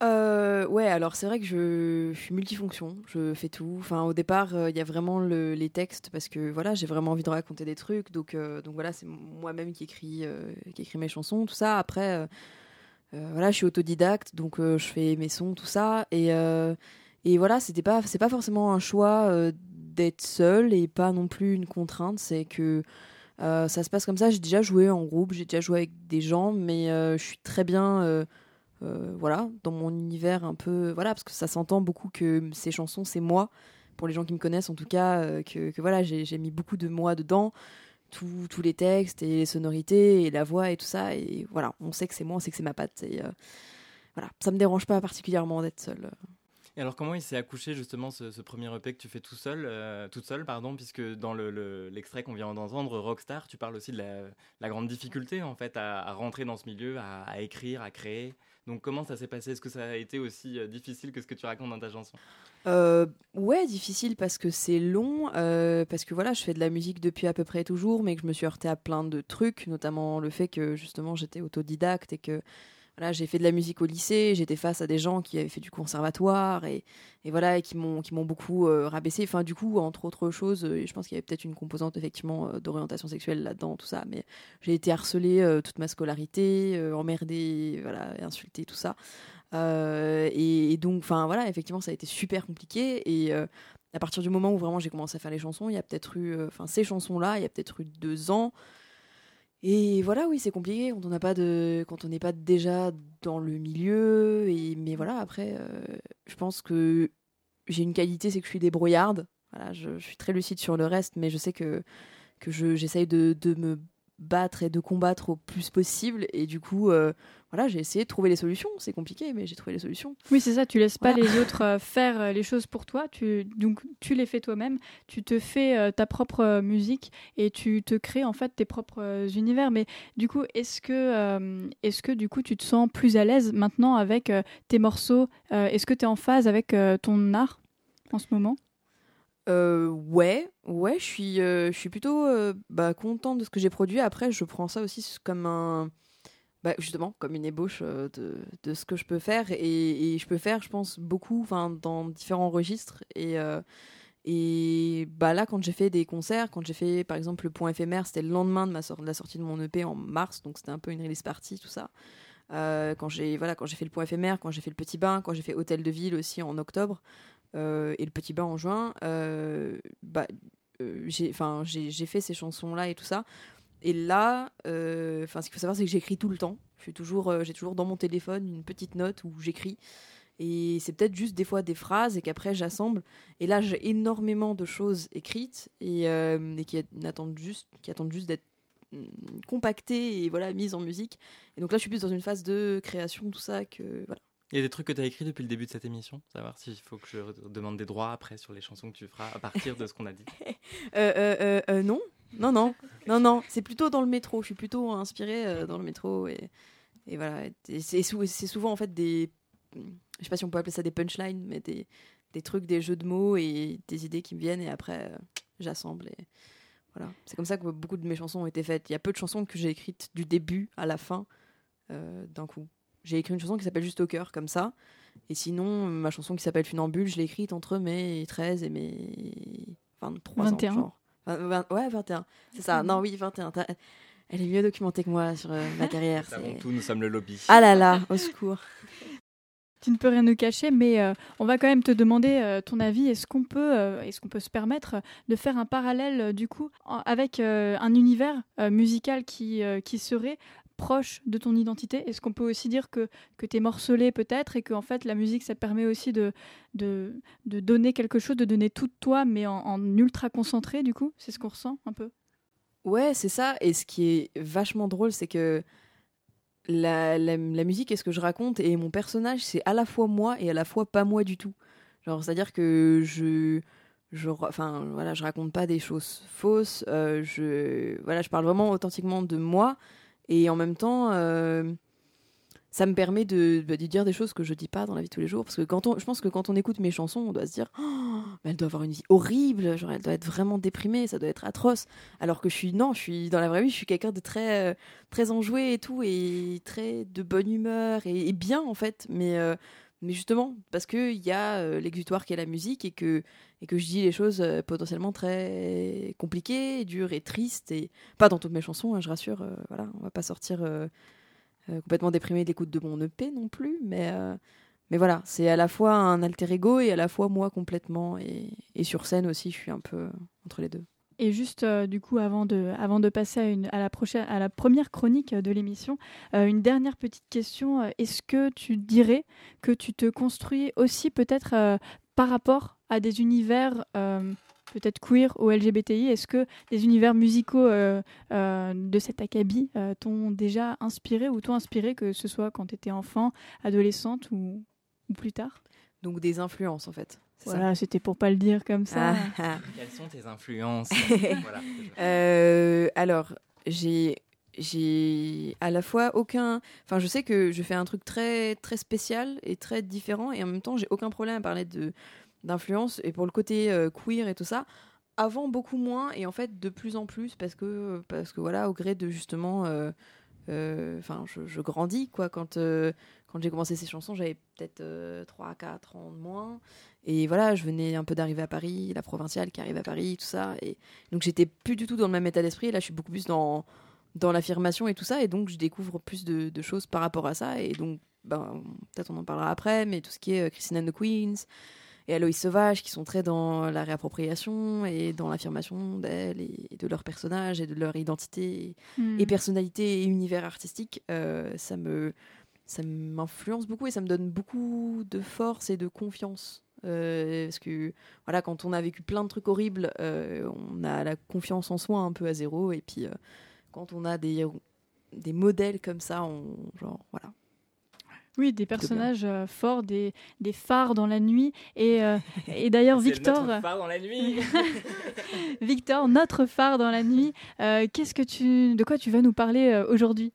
Euh, ouais, alors c'est vrai que je, suis multifonction, je fais tout. Enfin, au départ, euh, il y a vraiment les textes parce que voilà, j'ai vraiment envie de raconter des trucs, donc euh, donc voilà, c'est moi-même qui écris qui écris mes chansons, tout ça. Après, voilà, je suis autodidacte, donc je fais mes sons, tout ça, et et voilà, c'était pas c'est pas forcément un choix d'être seul et pas non plus une contrainte, c'est que ça se passe comme ça. J'ai déjà joué en groupe, j'ai déjà joué avec des gens, mais je suis très bien euh, voilà, dans mon univers un peu, voilà, parce que ça s'entend beaucoup que ces chansons, c'est moi, pour les gens qui me connaissent en tout cas, euh, que, voilà, j'ai mis beaucoup de moi dedans, tous les textes et les sonorités et la voix et tout ça, et voilà, on sait que c'est moi, on sait que c'est ma patte, et euh, voilà, ça me dérange pas particulièrement d'être seule. Et alors comment il s'est accouché justement ce, premier EP que tu fais tout seul, toute seule, pardon, puisque dans l'extrait le, qu'on vient d'entendre, Rockstar, tu parles aussi de la, grande difficulté en fait à, rentrer dans ce milieu, à écrire, à créer. Donc comment ça s'est passé? Est-ce que ça a été aussi euh, difficile que ce que tu racontes dans ta chanson? Euh, Ouais, difficile parce que c'est long, euh, parce que voilà, je fais de la musique depuis à peu près toujours, mais que je me suis heurtée à plein de trucs, notamment le fait que justement j'étais autodidacte et que j'ai fait de la musique au lycée, j'étais face à des gens qui avaient fait du conservatoire et, voilà, et qui m'ont qui m'ont beaucoup euh, rabaissé. Enfin, du coup, entre autres choses, euh, je pense qu'il y avait peut-être une composante effectivement euh, d'orientation sexuelle là-dedans, tout ça. Mais j'ai été harcelée toute ma scolarité, emmerdée, voilà, insultée, tout ça. Et, donc, enfin voilà, effectivement, ça a été super compliqué et à partir du moment où vraiment j'ai commencé à faire les chansons, il y a peut-être eu, enfin ces chansons-là, il y a peut-être eu deux ans. Et voilà, oui, c'est compliqué quand on n'a pas de, quand on n'est pas déjà dans le milieu. Et mais voilà, après, euh, je pense que j'ai une qualité, c'est que je suis débrouillarde. Voilà, je, suis très lucide sur le reste, mais je sais que que j'essaye de, de me battre et de combattre au plus possible. Et du coup, euh, voilà, j'ai essayé de trouver les solutions. C'est compliqué, mais j'ai trouvé les solutions. Oui, c'est ça. Tu laisses pas les autres euh, faire euh, les choses pour toi. Tu, donc, tu les fais toi-même. Tu te fais ta propre musique et tu te crées en fait tes propres univers. Mais du coup, est-ce que, est-ce que du coup, tu te sens plus à l'aise maintenant avec tes morceaux Est-ce que tu es en phase avec ton art en ce moment? Euh, ouais, ouais, je suis, euh, je suis plutôt euh, bah, contente de ce que j'ai produit. Après, je prends ça aussi comme un, bah, justement, comme une ébauche de, de, ce que je peux faire. Et, je peux faire, je pense, beaucoup, dans différents registres. Et, et bah là, quand j'ai fait des concerts, quand j'ai fait, par exemple, le point éphémère, c'était le lendemain de, de la sortie de mon EP en mars, donc c'était un peu une release party, tout ça. quand j'ai voilà, quand j'ai fait le point éphémère, quand j'ai fait le petit bain, quand j'ai fait hôtel de ville aussi en octobre. Euh, et le petit bain en juin, euh, bah, euh, j'ai fait ces chansons-là et tout ça. Et là, enfin, ce qu'il faut savoir, c'est que j'écris tout le temps. J'ai toujours, j'ai toujours dans mon téléphone une petite note où j'écris. Et c'est peut-être juste des fois des phrases et qu'après j'assemble. Et là, j'ai énormément de choses écrites et, euh, qui attendent juste, juste d'être mm, compactées et voilà mises en musique. Et donc là, je suis plus dans une phase de création, tout ça que voilà. Il y a des trucs que tu as écrits depuis le début de cette émission Savoir s'il faut que je demande des droits après sur les chansons que tu feras à partir de ce qu'on a dit euh, euh, euh, Non, non, non, non, non. C'est plutôt dans le métro. Je suis plutôt inspirée dans le métro. Et, voilà. C'est souvent en fait des. Je sais pas si on peut appeler ça des punchlines, mais des, trucs, des jeux de mots et des idées qui me viennent. Et après, j'assemble. Voilà. C'est comme ça que beaucoup de mes chansons ont été faites. Il y a peu de chansons que j'ai écrites du début à la fin d'un coup. J'ai écrit une chanson qui s'appelle Juste au cœur, comme ça. Et sinon, ma chanson qui s'appelle Funambule, je l'ai écrite entre mes 13 et mes 23 21. ans. Genre. ouais, 21. C'est ça. Non, oui, 21. Elle est mieux documentée que moi sur euh, ma carrière. Tout, nous sommes le lobby. Ah là là, au secours. Tu ne peux rien nous cacher, mais euh, on va quand même te demander euh, ton avis. Est-ce qu'on peut, est-ce qu'on peut se permettre de faire un parallèle du coup avec un univers musical qui, qui serait proche de ton identité Est-ce qu'on peut aussi dire que, que tu es morcelé peut-être et que en fait la musique ça permet aussi de, de, donner quelque chose, de donner tout de toi mais en, ultra concentré du coup? C'est ce qu'on ressent un peu? Ouais, c'est ça. Et ce qui est vachement drôle, c'est que la, la, musique et ce que je raconte et mon personnage, c'est à la fois moi et à la fois pas moi du tout. Genre, c'est-à-dire que je, je, enfin, voilà, je raconte pas des choses fausses. Euh, je, voilà, je parle vraiment authentiquement de moi et en même temps, euh, ça me permet de, bah, de, dire des choses que je dis pas dans la vie tous les jours. Parce que quand on, je pense que quand on écoute mes chansons, on doit se dire oh, elle doit avoir une vie horrible, genre elle doit être vraiment déprimée, ça doit être atroce. Alors que je suis, non, je suis dans la vraie vie, je suis quelqu'un de très, euh, très enjoué et tout, et très de bonne humeur, et, bien en fait. Mais, euh, mais justement, parce qu'il y a l'exutoire qui est la musique et que je dis les choses euh, potentiellement très compliquées, dures et tristes, et pas dans toutes mes chansons, hein, je rassure, euh, voilà, on va pas sortir euh, complètement déprimé d'écoute de mon EP non plus, mais, mais voilà, c'est à la fois un alter ego et à la fois moi complètement, et, et sur scène aussi, je suis un peu entre les deux. Et juste du coup, avant de, avant de passer à, une, à, la prochaine, à la première chronique de l'émission, une dernière petite question. Est-ce que tu dirais que tu te construis aussi peut-être par rapport à des univers euh, peut-être queer ou LGBTI Est-ce que des univers musicaux euh, euh, de cet acabit t'ont déjà inspiré ou t'ont inspiré, que ce soit quand tu étais enfant, adolescente ou, plus tard? Donc des influences en fait. Voilà, c'était pour pas le dire comme ça. Ah, ah. Quelles sont tes influences Alors, j'ai j'ai à la fois aucun enfin je sais que je fais un truc très très spécial et très différent et en même temps j'ai aucun problème à parler de d'influence et pour le côté euh, queer et tout ça. Avant beaucoup moins et en fait de plus en plus parce que parce que voilà au gré de justement euh, euh, enfin je, grandis quoi. Quand quand j'ai commencé ces chansons j'avais peut-être 3 4 ans de moins et voilà je venais un peu d'arriver à Paris la provinciale qui arrive à Paris tout ça et donc j'étais plus du tout dans le même état d'esprit là je suis beaucoup plus dans dans l'affirmation et tout ça, et donc je découvre plus de, choses par rapport à ça, et donc ben, peut-être on en parlera après, mais tout ce qui est euh, Christine and the Queens et Aloïs Sauvage, qui sont très dans la réappropriation et dans l'affirmation d'elles et de leurs personnages et de leur identité et, hmm. personnalité et univers artistique, euh, ça me ça m'influence beaucoup et ça me donne beaucoup de force et de confiance. Euh, parce que voilà, quand on a vécu plein de trucs horribles, on a la confiance en soi un peu à zéro et puis quand on a des, des modèles comme ça, on, genre, voilà. Oui, des personnages euh, forts, des, des, phares dans la nuit. Et, euh, et d'ailleurs, Victor. Notre phare dans la nuit. Victor, notre phare dans la nuit. Euh, qu'est-ce que tu, de quoi tu vas nous parler aujourd'hui?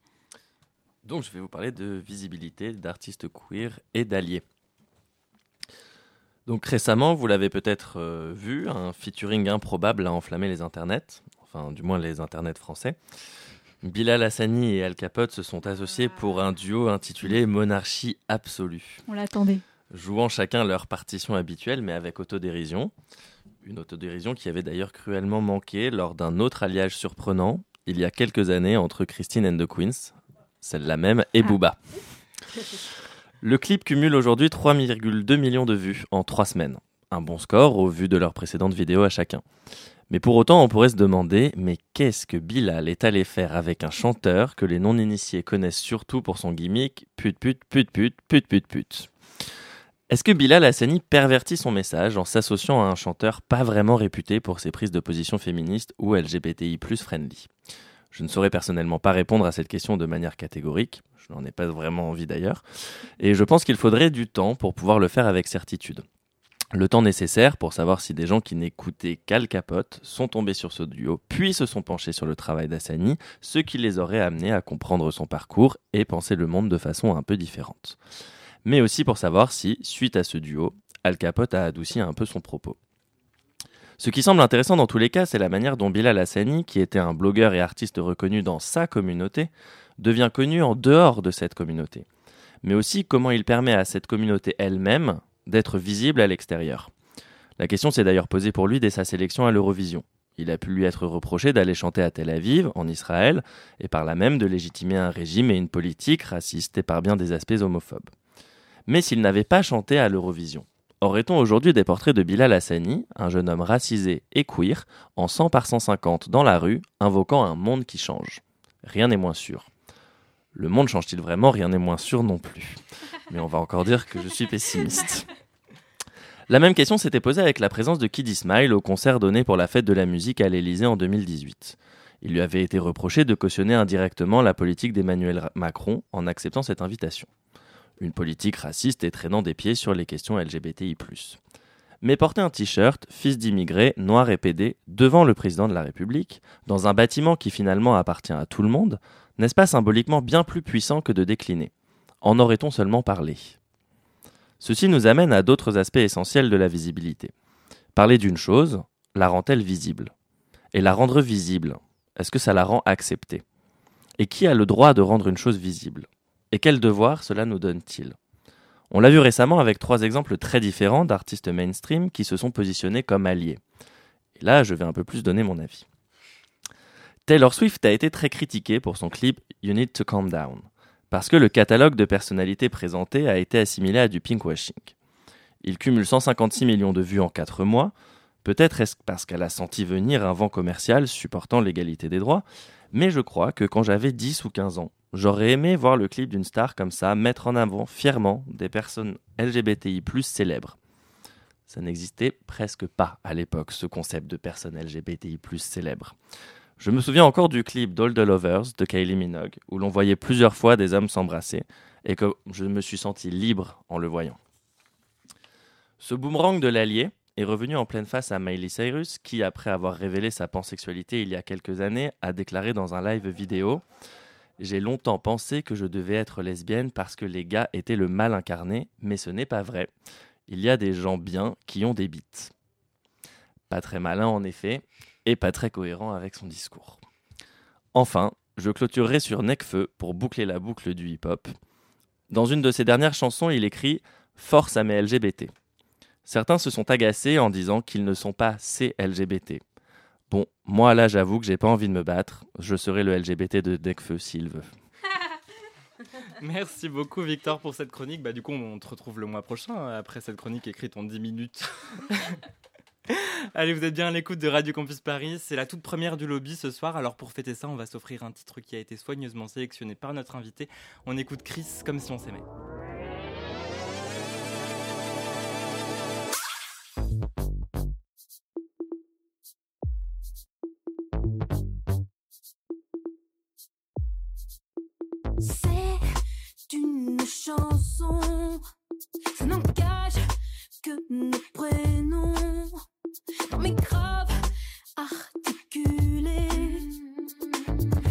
Donc, je vais vous parler de visibilité, d'artistes queer et d'alliés. Donc, récemment, vous l'avez peut-être vu, un featuring improbable a enflammé les internets enfin du moins les internets français. Bilal Hassani et Al Capote se sont associés pour un duo intitulé Monarchie absolue. On l'attendait. Jouant chacun leur partition habituelle, mais avec autodérision. Une autodérision qui avait d'ailleurs cruellement manqué lors d'un autre alliage surprenant, il y a quelques années, entre Christine and the Queens, celle-là même, et ah. Booba. Le clip cumule aujourd'hui 3,2 millions de vues en trois semaines. Un bon score au vu de leurs précédentes vidéos à chacun. Mais pour autant, on pourrait se demander, mais qu'est-ce que Bilal est allé faire avec un chanteur que les non-initiés connaissent surtout pour son gimmick pute pute pute pute pute pute pute? Est-ce que Bilal Hassani pervertit son message en s'associant à un chanteur pas vraiment réputé pour ses prises de position féministes ou LGBTI friendly? Je ne saurais personnellement pas répondre à cette question de manière catégorique, je n'en ai pas vraiment envie d'ailleurs, et je pense qu'il faudrait du temps pour pouvoir le faire avec certitude. Le temps nécessaire pour savoir si des gens qui n'écoutaient qu'Al Capote sont tombés sur ce duo, puis se sont penchés sur le travail d'Assani, ce qui les aurait amenés à comprendre son parcours et penser le monde de façon un peu différente mais aussi pour savoir si, suite à ce duo, Al Capote a adouci un peu son propos. Ce qui semble intéressant dans tous les cas, c'est la manière dont Bilal Hassani, qui était un blogueur et artiste reconnu dans sa communauté, devient connu en dehors de cette communauté, mais aussi comment il permet à cette communauté elle-même d'être visible à l'extérieur. La question s'est d'ailleurs posée pour lui dès sa sélection à l'Eurovision. Il a pu lui être reproché d'aller chanter à Tel Aviv, en Israël, et par là même de légitimer un régime et une politique raciste et par bien des aspects homophobes mais s'il n'avait pas chanté à l'Eurovision. Aurait-on aujourd'hui des portraits de Bilal Hassani, un jeune homme racisé et queer, en 100 par 150 dans la rue, invoquant un monde qui change? Rien n'est moins sûr. Le monde change-t-il vraiment? Rien n'est moins sûr non plus. Mais on va encore dire que je suis pessimiste. La même question s'était posée avec la présence de Kid Ismail au concert donné pour la fête de la musique à l'Élysée en 2018. Il lui avait été reproché de cautionner indirectement la politique d'Emmanuel Macron en acceptant cette invitation une politique raciste et traînant des pieds sur les questions LGBTI. Mais porter un t-shirt, fils d'immigrés, noir et pédé, devant le président de la République, dans un bâtiment qui finalement appartient à tout le monde, n'est-ce pas symboliquement bien plus puissant que de décliner? En aurait-on seulement parlé? Ceci nous amène à d'autres aspects essentiels de la visibilité. Parler d'une chose, la rend-elle visible? Et la rendre visible, est-ce que ça la rend acceptée? Et qui a le droit de rendre une chose visible? Et quel devoir cela nous donne-t-il? On l'a vu récemment avec trois exemples très différents d'artistes mainstream qui se sont positionnés comme alliés. Et là, je vais un peu plus donner mon avis. Taylor Swift a été très critiquée pour son clip You Need to Calm Down, parce que le catalogue de personnalités présentées a été assimilé à du pinkwashing. Il cumule 156 millions de vues en 4 mois, peut-être parce qu'elle a senti venir un vent commercial supportant l'égalité des droits, mais je crois que quand j'avais 10 ou 15 ans, J'aurais aimé voir le clip d'une star comme ça mettre en avant fièrement des personnes LGBTI plus célèbres. Ça n'existait presque pas à l'époque, ce concept de personnes LGBTI plus célèbres. Je me souviens encore du clip d'All the Lovers de Kylie Minogue, où l'on voyait plusieurs fois des hommes s'embrasser, et que je me suis senti libre en le voyant. Ce boomerang de l'allié est revenu en pleine face à Miley Cyrus, qui, après avoir révélé sa pansexualité il y a quelques années, a déclaré dans un live vidéo j'ai longtemps pensé que je devais être lesbienne parce que les gars étaient le mal incarné, mais ce n'est pas vrai. Il y a des gens bien qui ont des bites. Pas très malin en effet, et pas très cohérent avec son discours. Enfin, je clôturerai sur Necfeu pour boucler la boucle du hip-hop. Dans une de ses dernières chansons, il écrit Force à mes LGBT. Certains se sont agacés en disant qu'ils ne sont pas ces LGBT. Bon, moi là, j'avoue que j'ai pas envie de me battre. Je serai le LGBT de Decfeu s'il veut. Merci beaucoup Victor pour cette chronique. Bah, du coup, on te retrouve le mois prochain hein, après cette chronique écrite en 10 minutes. Allez, vous êtes bien à l'écoute de Radio Campus Paris. C'est la toute première du lobby ce soir. Alors pour fêter ça, on va s'offrir un titre qui a été soigneusement sélectionné par notre invité. On écoute Chris comme si on s'aimait. Chanson. Ça n'engage que nos prénoms. Dans mes graves articulés.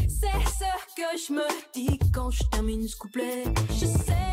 C'est ce que je me dis quand je termine ce couplet. Je sais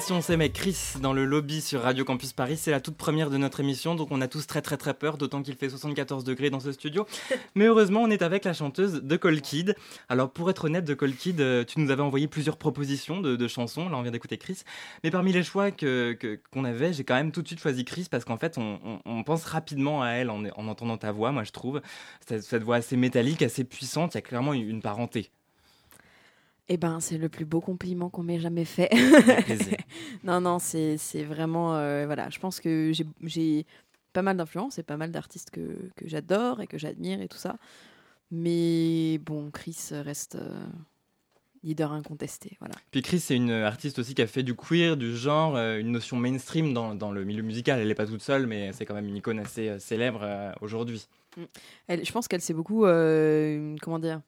Si on s'aimait Chris dans le lobby sur Radio Campus Paris, c'est la toute première de notre émission, donc on a tous très très très peur, d'autant qu'il fait 74 degrés dans ce studio. Mais heureusement, on est avec la chanteuse de Cold Kid. Alors pour être honnête, de Cold Kid, euh, tu nous avais envoyé plusieurs propositions de, de chansons, là on vient d'écouter Chris. Mais parmi les choix que, que- qu'on avait, j'ai quand même tout de suite choisi Chris parce qu'en fait, on, on- on pense rapidement à elle en, en entendant ta voix, moi je trouve. Cette, cette voix assez métallique, assez puissante, il y a clairement une parenté. Eh ben, c'est le plus beau compliment qu'on m'ait jamais fait. non, non, c'est vraiment. euh, voilà, je pense que j'ai- pas mal d'influence et pas mal d'artistes que, que j'adore et que j'admire et tout ça. Mais bon, Chris reste euh, leader incontesté. Voilà. Puis Chris, c'est une artiste aussi qui a fait du queer, du genre, euh, une notion mainstream dans, dans le milieu musical. Elle n'est pas toute seule, mais c'est quand même une icône assez célèbre aujourd'hui. Mm. Elle, je pense qu'elle s'est beaucoup, comment dire,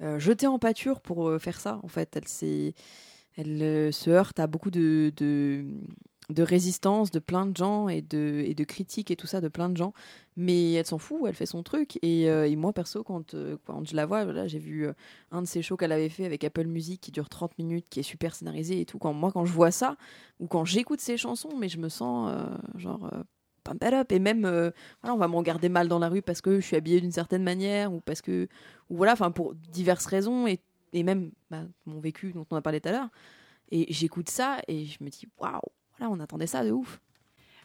jetée en pâture pour euh, faire ça. En fait, elle elle euh, se heurte à beaucoup de, résistance de plein de gens et de, critiques et tout ça de plein de gens. Mais elle s'en fout, elle fait son truc. Et, euh, moi, perso, quand, euh, je la vois, voilà, j'ai vu euh, un de ses shows qu'elle avait fait avec Apple Music qui dure 30 minutes, qui est super scénarisé et tout. Quand, moi, quand je vois ça, ou quand j'écoute ses chansons, mais je me sens euh, genre. Et même euh, on va me regarder mal dans la rue parce que je suis habillée d'une certaine manière ou parce que ou voilà enfin pour diverses raisons et, et même bah, mon vécu dont on a parlé tout à l'heure. Et j'écoute ça et je me dis waouh voilà on attendait ça de ouf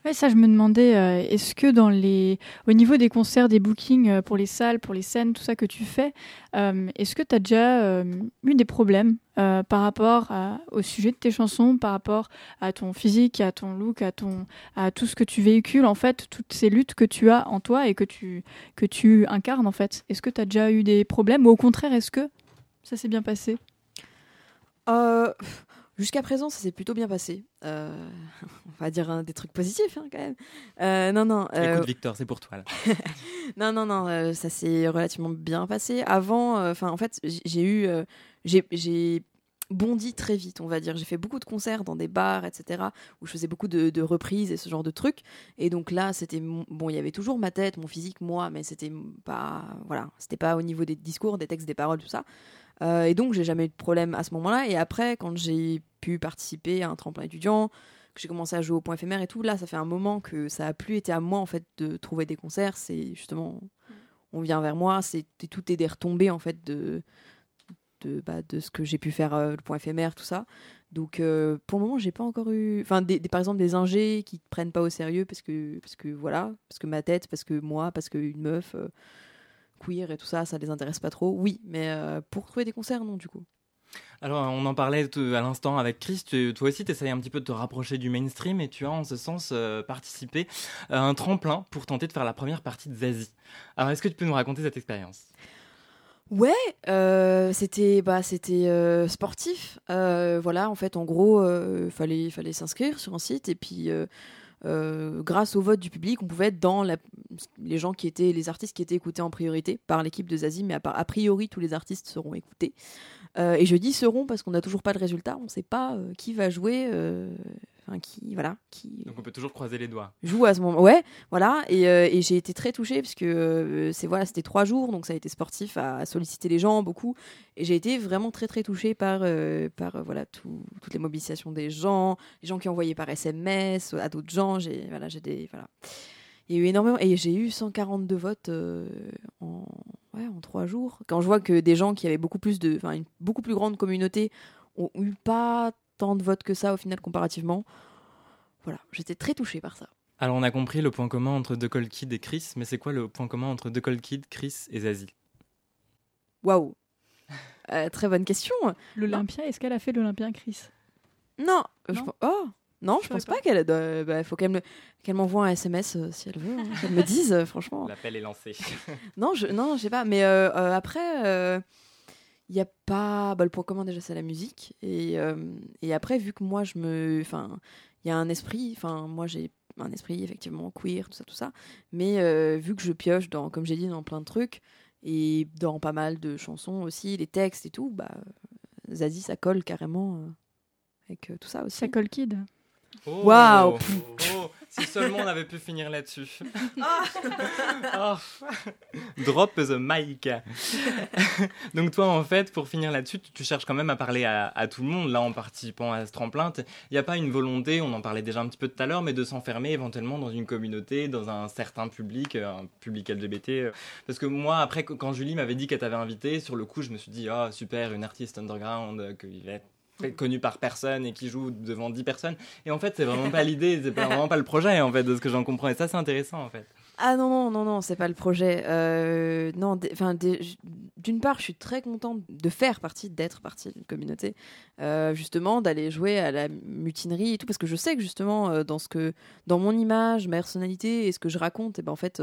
Ouais, ça, je me demandais, euh, est-ce que dans les, au niveau des concerts, des bookings euh, pour les salles, pour les scènes, tout ça que tu fais, euh, est-ce que tu as déjà eu des problèmes par rapport au sujet de tes chansons, par rapport à ton physique, à ton look, à, ton, à tout ce que tu véhicules, en fait, toutes ces luttes que tu as en toi et que tu, que tu incarnes, en fait? Est-ce que tu as déjà eu des problèmes ou au contraire, est-ce que ça s'est bien passé? Jusqu'à présent, ça s'est plutôt bien passé. Euh, on va dire hein, des trucs positifs hein, quand même. Euh, non, non. euh, Écoute, Victor, c'est pour toi. Là. non, non, non, euh, ça s'est relativement bien passé. Avant, enfin, en fait, j'ai eu, j'ai, bondi très vite, on va dire. J'ai fait beaucoup de concerts dans des bars, etc., où je faisais beaucoup de, de reprises et ce genre de trucs. Et donc là, c'était bon, il y avait toujours ma tête, mon physique, moi, mais c'était pas, voilà, c'était pas au niveau des discours, des textes, des paroles, tout ça. Euh, et donc, j'ai jamais eu de problème à ce moment-là. Et après, quand j'ai pu participer à un tremplin étudiant, que j'ai commencé à jouer au point éphémère et tout, là, ça fait un moment que ça a plus été à moi, en fait, de trouver des concerts. C'est justement, on vient vers moi, c'est tout est des retombées, en fait, de, de, bah, de ce que j'ai pu faire, euh, le point éphémère, tout ça. Donc, euh, pour le moment, j'ai pas encore eu. Enfin, des, par exemple, des ingés qui te prennent pas au sérieux parce que, parce que voilà, parce que ma tête, parce que moi, parce qu'une meuf. euh, queer et tout ça, ça les intéresse pas trop. Oui, mais euh, pour trouver des concerts, non, du coup. Alors, on en parlait à l'instant avec Chris. Tu- toi aussi, tu essayes un petit peu de te rapprocher du mainstream et tu as, en ce sens, euh, participé à un tremplin pour tenter de faire la première partie de Zazie. Alors, est-ce que tu peux nous raconter cette expérience? Ouais, euh, c'était bah c'était euh, sportif. Euh, voilà, en fait, en gros, fallait fallait s'inscrire sur un site et puis euh, grâce au vote du public, on pouvait être dans les gens qui étaient, les artistes qui étaient écoutés en priorité par l'équipe de Zazie, mais a, a, priori tous les artistes seront écoutés. Euh, et je dis seront parce qu'on n'a toujours pas de résultat, on ne sait pas euh, qui va jouer. Euh, qui voilà qui donc on peut toujours croiser les doigts. joue à ce moment ouais voilà. Et, et j'ai été très touchée parce que c'est voilà c'était trois jours donc ça a été sportif à, solliciter les gens beaucoup. Et j'ai été vraiment très très touchée par par voilà tout, toutes les mobilisations des gens les gens qui envoyaient par SMS à d'autres gens. J'ai voilà j'ai des voilà. Il y a eu énormément et j'ai eu 142 votes en ouais, en trois jours. Quand je vois que des gens qui avaient beaucoup plus de, enfin, une beaucoup plus grande communauté ont eu pas tant de votes que ça au final comparativement. Voilà, j'étais très touchée par ça. Alors on a compris le point commun entre The Cold Kid et Chris, mais c'est quoi le point commun entre The Cold Kid, Chris et Zazie? Waouh euh, Très bonne question. L'Olympia, est-ce qu'elle a fait l'Olympia, Chris? Non. Je... Oh non, je, pense pas, qu'elle. Il bah, faut qu'elle m'envoie un SMS euh, si elle veut, hein, qu'elle me dise, euh, franchement. L'appel est lancé. non, je non, sais pas. Mais euh, après, il n'y a pas. Bah, le point commun déjà, c'est la musique. Et, et après, vu que moi, je me, enfin, il y a un esprit. Enfin, moi, j'ai un esprit effectivement queer, tout ça, tout ça. Mais vu que je pioche dans, comme j'ai dit, dans plein de trucs et dans pas mal de chansons aussi, les textes et tout, bah, Zazie, ça colle carrément avec tout ça aussi. Ça colle kid. Oh, Waouh oh, Si seulement on avait pu finir là-dessus. oh. Drop the mic. Donc toi, en fait, pour finir là-dessus, tu, cherches quand même à parler à, tout le monde, là, en participant à ce tremplin. Il n'y a pas une volonté, on en parlait déjà un petit peu tout à l'heure, mais de s'enfermer éventuellement dans une communauté, dans un certain public, euh, un public LGBT. Euh. Parce que moi, après, quand Julie m'avait dit qu'elle t'avait invité, sur le coup, je me suis dit, ah, super, une artiste underground, euh, qu'il est connu par personne et qui joue devant 10 personnes. Et en fait, c'est vraiment pas l'idée, c'est vraiment pas le projet, en fait, de ce que j'en comprends. Et ça, c'est intéressant, en fait. Ah non, non, non, non, c'est pas le projet. Euh, non, enfin, d'une part, je suis très contente de faire partie, d'être partie d'une communauté, euh, justement, d'aller jouer à la mutinerie et tout, parce que je sais que justement, euh, dans ce que, dans mon image, ma personnalité et ce que je raconte, et eh ben en fait,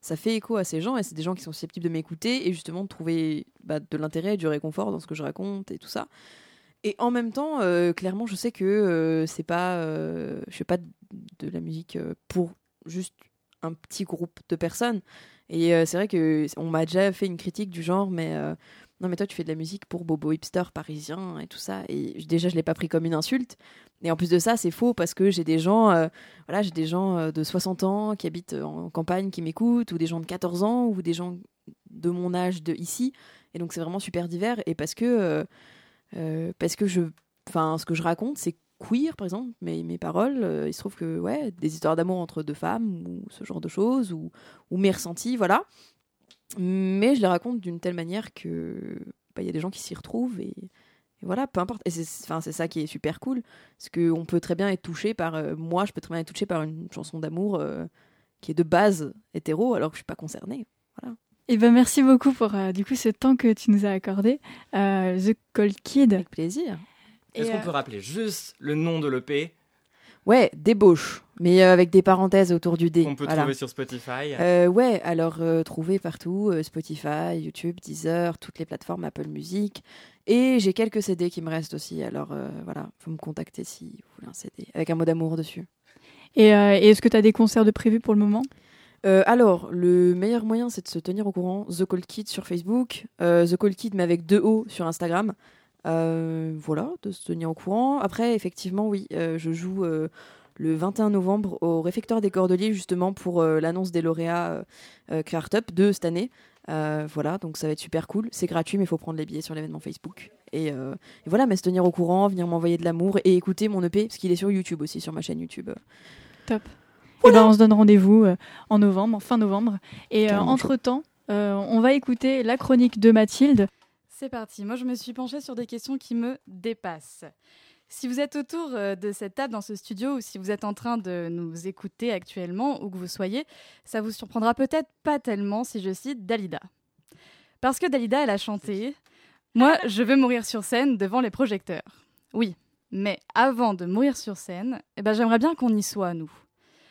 ça fait écho à ces gens et c'est des gens qui sont susceptibles de m'écouter et justement de trouver bah, de l'intérêt et du réconfort dans ce que je raconte et tout ça. Et en même temps, euh, clairement, je sais que euh, c'est pas, euh, je fais pas de la musique pour juste un petit groupe de personnes. Et c'est vrai que on m'a déjà fait une critique du genre, mais non, mais toi, tu fais de la musique pour bobo hipster parisien et tout ça. Et déjà, je l'ai pas pris comme une insulte. Et en plus de ça, c'est faux parce que j'ai des gens, voilà, j'ai des gens de 60 ans qui habitent en campagne qui m'écoutent, ou des gens de 14 ans, ou des gens de mon âge de ici. Et donc, c'est vraiment super divers. Et parce que euh, parce que je, enfin, ce que je raconte, c'est queer, par exemple, mes, mes paroles, euh, il se trouve que, ouais, des histoires d'amour entre deux femmes, ou ce genre de choses, ou, ou mes ressentis, voilà. Mais je les raconte d'une telle manière que bah, il y a des gens qui s'y retrouvent et, voilà, peu importe. Et c'est ça qui est super cool, parce qu'on peut très bien être touché par, euh, moi, je peux très bien être touché par une chanson d'amour qui est de base hétéro, alors que je suis pas concernée. Eh ben merci beaucoup pour euh, du coup ce temps que tu nous as accordé. Euh, The Cold Kid. Avec plaisir. Est-ce qu'on euh, peut rappeler juste le nom de l'EP Ouais, débauche, mais avec des parenthèses autour du D. On peut trouver sur Spotify. ouais, alors trouver partout Spotify, YouTube, Deezer, toutes les plateformes Apple Music. Et j'ai quelques CD qui me restent aussi. Alors voilà, faut me contacter si vous voulez un CD avec un mot d'amour dessus. Et, et est-ce que tu as des concerts de prévus pour le moment? Euh, alors, le meilleur moyen, c'est de se tenir au courant. The Cold Kid sur Facebook, euh, The Cold Kid, mais avec deux O sur Instagram. Euh, voilà, de se tenir au courant. Après, effectivement, oui, je joue le 21 novembre au réfectoire des Cordeliers, justement, pour l'annonce des lauréats euh, Up de cette année. voilà, donc ça va être super cool. C'est gratuit, mais il faut prendre les billets sur l'événement Facebook. Et, et, voilà, mais se tenir au courant, venir m'envoyer de l'amour et écouter mon EP, parce qu'il est sur YouTube aussi, sur ma chaîne YouTube. Top. Et ben, on se donne rendez-vous euh, en novembre, en fin novembre. Et euh, entre-temps, euh, on va écouter la chronique de Mathilde. C'est parti. Moi, je me suis penchée sur des questions qui me dépassent. Si vous êtes autour de cette table dans ce studio ou si vous êtes en train de nous écouter actuellement, où que vous soyez, ça vous surprendra peut-être pas tellement si je cite Dalida. Parce que Dalida, elle a chanté Moi, je veux mourir sur scène devant les projecteurs. Oui, mais avant de mourir sur scène, eh ben, j'aimerais bien qu'on y soit, nous.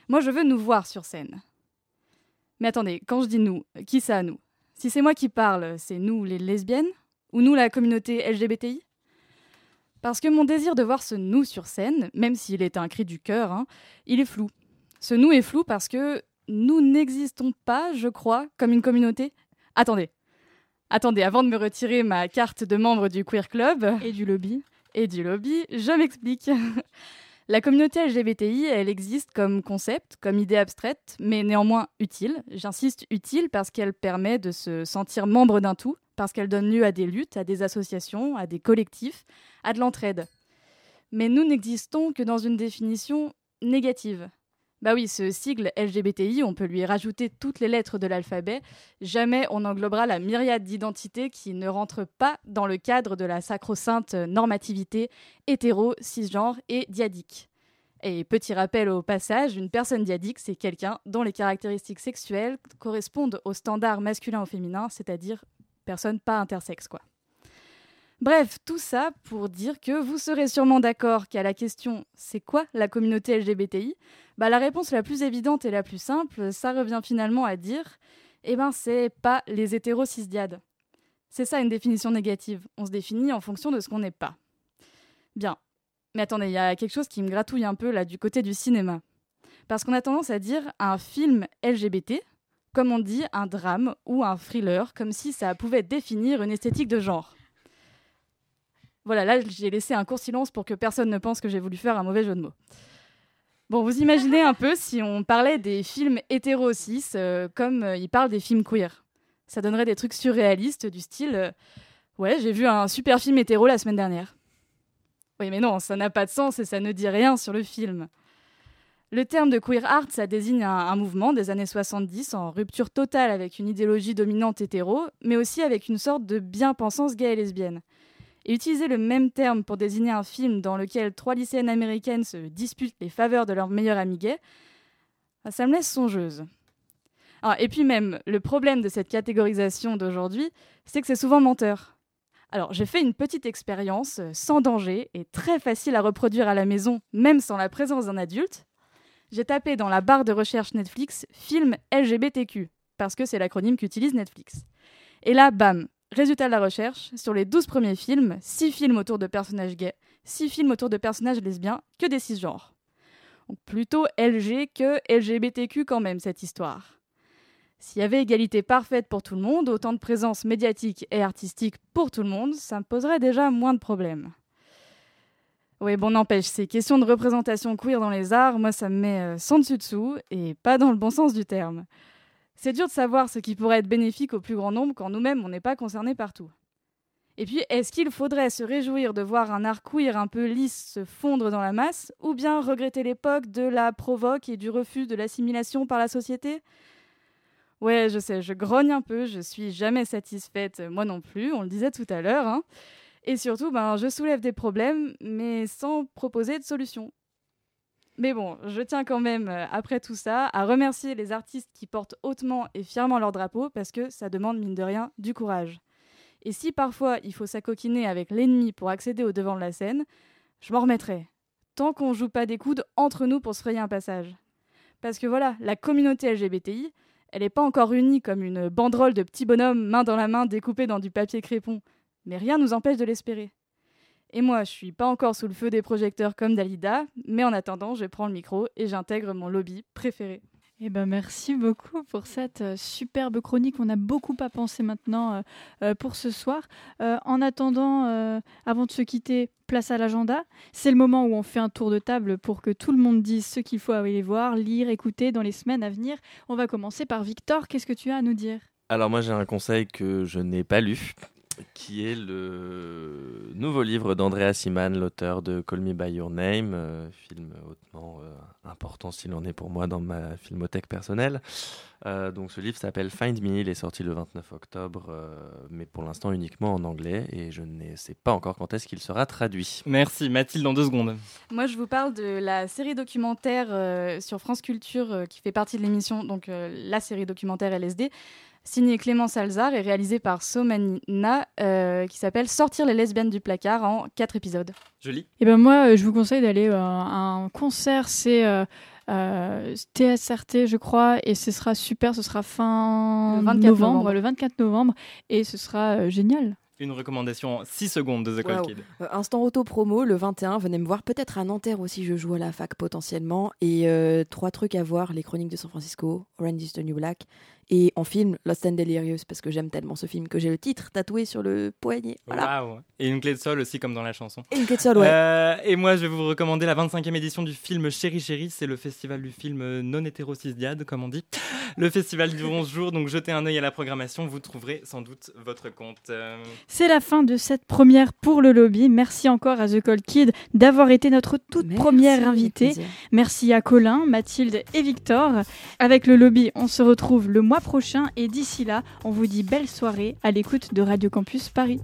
Moi, je veux nous voir sur scène. Mais attendez, quand je dis nous, qui ça nous? Si c'est moi qui parle, c'est nous les lesbiennes? Ou nous la communauté LGBTI Parce que mon désir de voir ce nous sur scène, même s'il est un cri du cœur, hein, il est flou. Ce nous est flou parce que nous n'existons pas, je crois, comme une communauté. Attendez. Attendez, avant de me retirer ma carte de membre du Queer Club. Et du lobby. Et du lobby, je m'explique. La communauté LGBTI, elle existe comme concept, comme idée abstraite, mais néanmoins utile. J'insiste utile parce qu'elle permet de se sentir membre d'un tout, parce qu'elle donne lieu à des luttes, à des associations, à des collectifs, à de l'entraide. Mais nous n'existons que dans une définition négative. Bah oui, ce sigle LGBTI, on peut lui rajouter toutes les lettres de l'alphabet. Jamais on englobera la myriade d'identités qui ne rentrent pas dans le cadre de la sacro-sainte normativité hétéro, cisgenre et diadique. Et petit rappel au passage, une personne diadique, c'est quelqu'un dont les caractéristiques sexuelles correspondent au standard masculin ou féminin, c'est-à-dire personne pas intersexe, quoi. Bref, tout ça pour dire que vous serez sûrement d'accord qu'à la question c'est quoi la communauté LGBTI bah, La réponse la plus évidente et la plus simple, ça revient finalement à dire eh ben c'est pas les hétéros cisdiades. C'est ça une définition négative. On se définit en fonction de ce qu'on n'est pas. Bien. Mais attendez, il y a quelque chose qui me gratouille un peu là du côté du cinéma. Parce qu'on a tendance à dire un film LGBT, comme on dit un drame ou un thriller, comme si ça pouvait définir une esthétique de genre. Voilà, là, j'ai laissé un court silence pour que personne ne pense que j'ai voulu faire un mauvais jeu de mots. Bon, vous imaginez un peu si on parlait des films hétéro cis euh, comme euh, ils parlent des films queer. Ça donnerait des trucs surréalistes du style euh, Ouais, j'ai vu un super film hétéro la semaine dernière. Oui, mais non, ça n'a pas de sens et ça ne dit rien sur le film. Le terme de queer art, ça désigne un, un, mouvement des années 70 en rupture totale avec une idéologie dominante hétéro, mais aussi avec une sorte de bien-pensance gay et lesbienne. Et utiliser le même terme pour désigner un film dans lequel trois lycéennes américaines se disputent les faveurs de leur meilleur ami gay, bah, ça me laisse songeuse. Ah, et puis même, le problème de cette catégorisation d'aujourd'hui, c'est que c'est souvent menteur. Alors, j'ai fait une petite expérience euh, sans danger et très facile à reproduire à la maison, même sans la présence d'un adulte. J'ai tapé dans la barre de recherche Netflix film LGBTQ, parce que c'est l'acronyme qu'utilise Netflix. Et là, bam, Résultat de la recherche, sur les 12 premiers films, 6 films autour de personnages gays, 6 films autour de personnages lesbiens, que des cisgenres. Donc plutôt LG que LGBTQ quand même, cette histoire. S'il y avait égalité parfaite pour tout le monde, autant de présence médiatique et artistique pour tout le monde, ça me poserait déjà moins de problèmes. Oui, bon, n'empêche, ces questions de représentation queer dans les arts, moi, ça me met euh, sans dessus-dessous, et pas dans le bon sens du terme. C'est dur de savoir ce qui pourrait être bénéfique au plus grand nombre quand nous-mêmes on n'est pas concernés partout. Et puis, est-ce qu'il faudrait se réjouir de voir un art queer un peu lisse se fondre dans la masse, ou bien regretter l'époque de la provoque et du refus de l'assimilation par la société? Ouais, je sais, je grogne un peu, je suis jamais satisfaite, moi non plus, on le disait tout à l'heure. Hein. Et surtout, ben, je soulève des problèmes, mais sans proposer de solution. Mais bon, je tiens quand même, euh, après tout ça, à remercier les artistes qui portent hautement et fièrement leur drapeau parce que ça demande, mine de rien, du courage. Et si parfois il faut s'acoquiner avec l'ennemi pour accéder au devant de la scène, je m'en remettrai. Tant qu'on joue pas des coudes entre nous pour se frayer un passage. Parce que voilà, la communauté LGBTI, elle n'est pas encore unie comme une banderole de petits bonhommes main dans la main découpés dans du papier crépon. Mais rien nous empêche de l'espérer. Et moi, je suis pas encore sous le feu des projecteurs comme Dalida, mais en attendant, je prends le micro et j'intègre mon lobby préféré. Eh ben merci beaucoup pour cette euh, superbe chronique. On a beaucoup à penser maintenant euh, euh, pour ce soir. en attendant, avant de se quitter, place à l'agenda. C'est le moment où on fait un tour de table pour que tout le monde dise ce qu'il faut aller voir, lire, écouter dans les semaines à venir. On va commencer par Victor. Qu'est-ce que tu as à nous dire? Alors moi j'ai un conseil que je n'ai pas lu, qui est le nouveau livre d'Andrea Siman, l'auteur de Call Me By Your Name, euh, film hautement euh, important s'il en est pour moi dans ma filmothèque personnelle. Euh, donc ce livre s'appelle Find Me, il est sorti le 29 octobre, mais pour l'instant uniquement en anglais et je ne sais pas encore quand est-ce qu'il sera traduit. Merci Mathilde, dans deux secondes. Moi je vous parle de la série documentaire sur France Culture qui fait partie de l'émission, donc la série documentaire LSD signé Clément Salzar et réalisé par Somanina, euh, qui s'appelle Sortir les lesbiennes du placard en quatre épisodes. Joli. Et eh ben moi, euh, je vous conseille d'aller euh, à un concert, c'est TSRT, je crois, et ce sera super, ce sera fin le 24 novembre, le 24 novembre, et ce sera génial. Une recommandation en 6 secondes de The Cold Wow. Kid. Euh, instant auto-promo, le 21, venez me voir peut-être à Nanterre aussi, je joue à la fac potentiellement. Et euh, trois trucs à voir, les chroniques de San Francisco, Orange is the New Black. Et en film, Lost and Delirious, parce que j'aime tellement ce film que j'ai le titre tatoué sur le poignet. Voilà. Waouh. Et une clé de sol aussi, comme dans la chanson. Et une clé de sol, ouais. Euh, et moi, je vais vous recommander la 25e édition du film Chéri Chéri. C'est le festival du film euh, non hétérocisdiade, comme on dit. Le festival dure 11 jours, donc jetez un œil à la programmation. Vous trouverez sans doute votre compte. Euh, C'est la fin de cette première pour le lobby. Merci encore à The Cold Kid d'avoir été notre toute première invitée. Merci à Colin, Mathilde et Victor. Avec le lobby, on se retrouve le prochain et d'ici là, on vous dit belle soirée à l'écoute de Radio Campus Paris.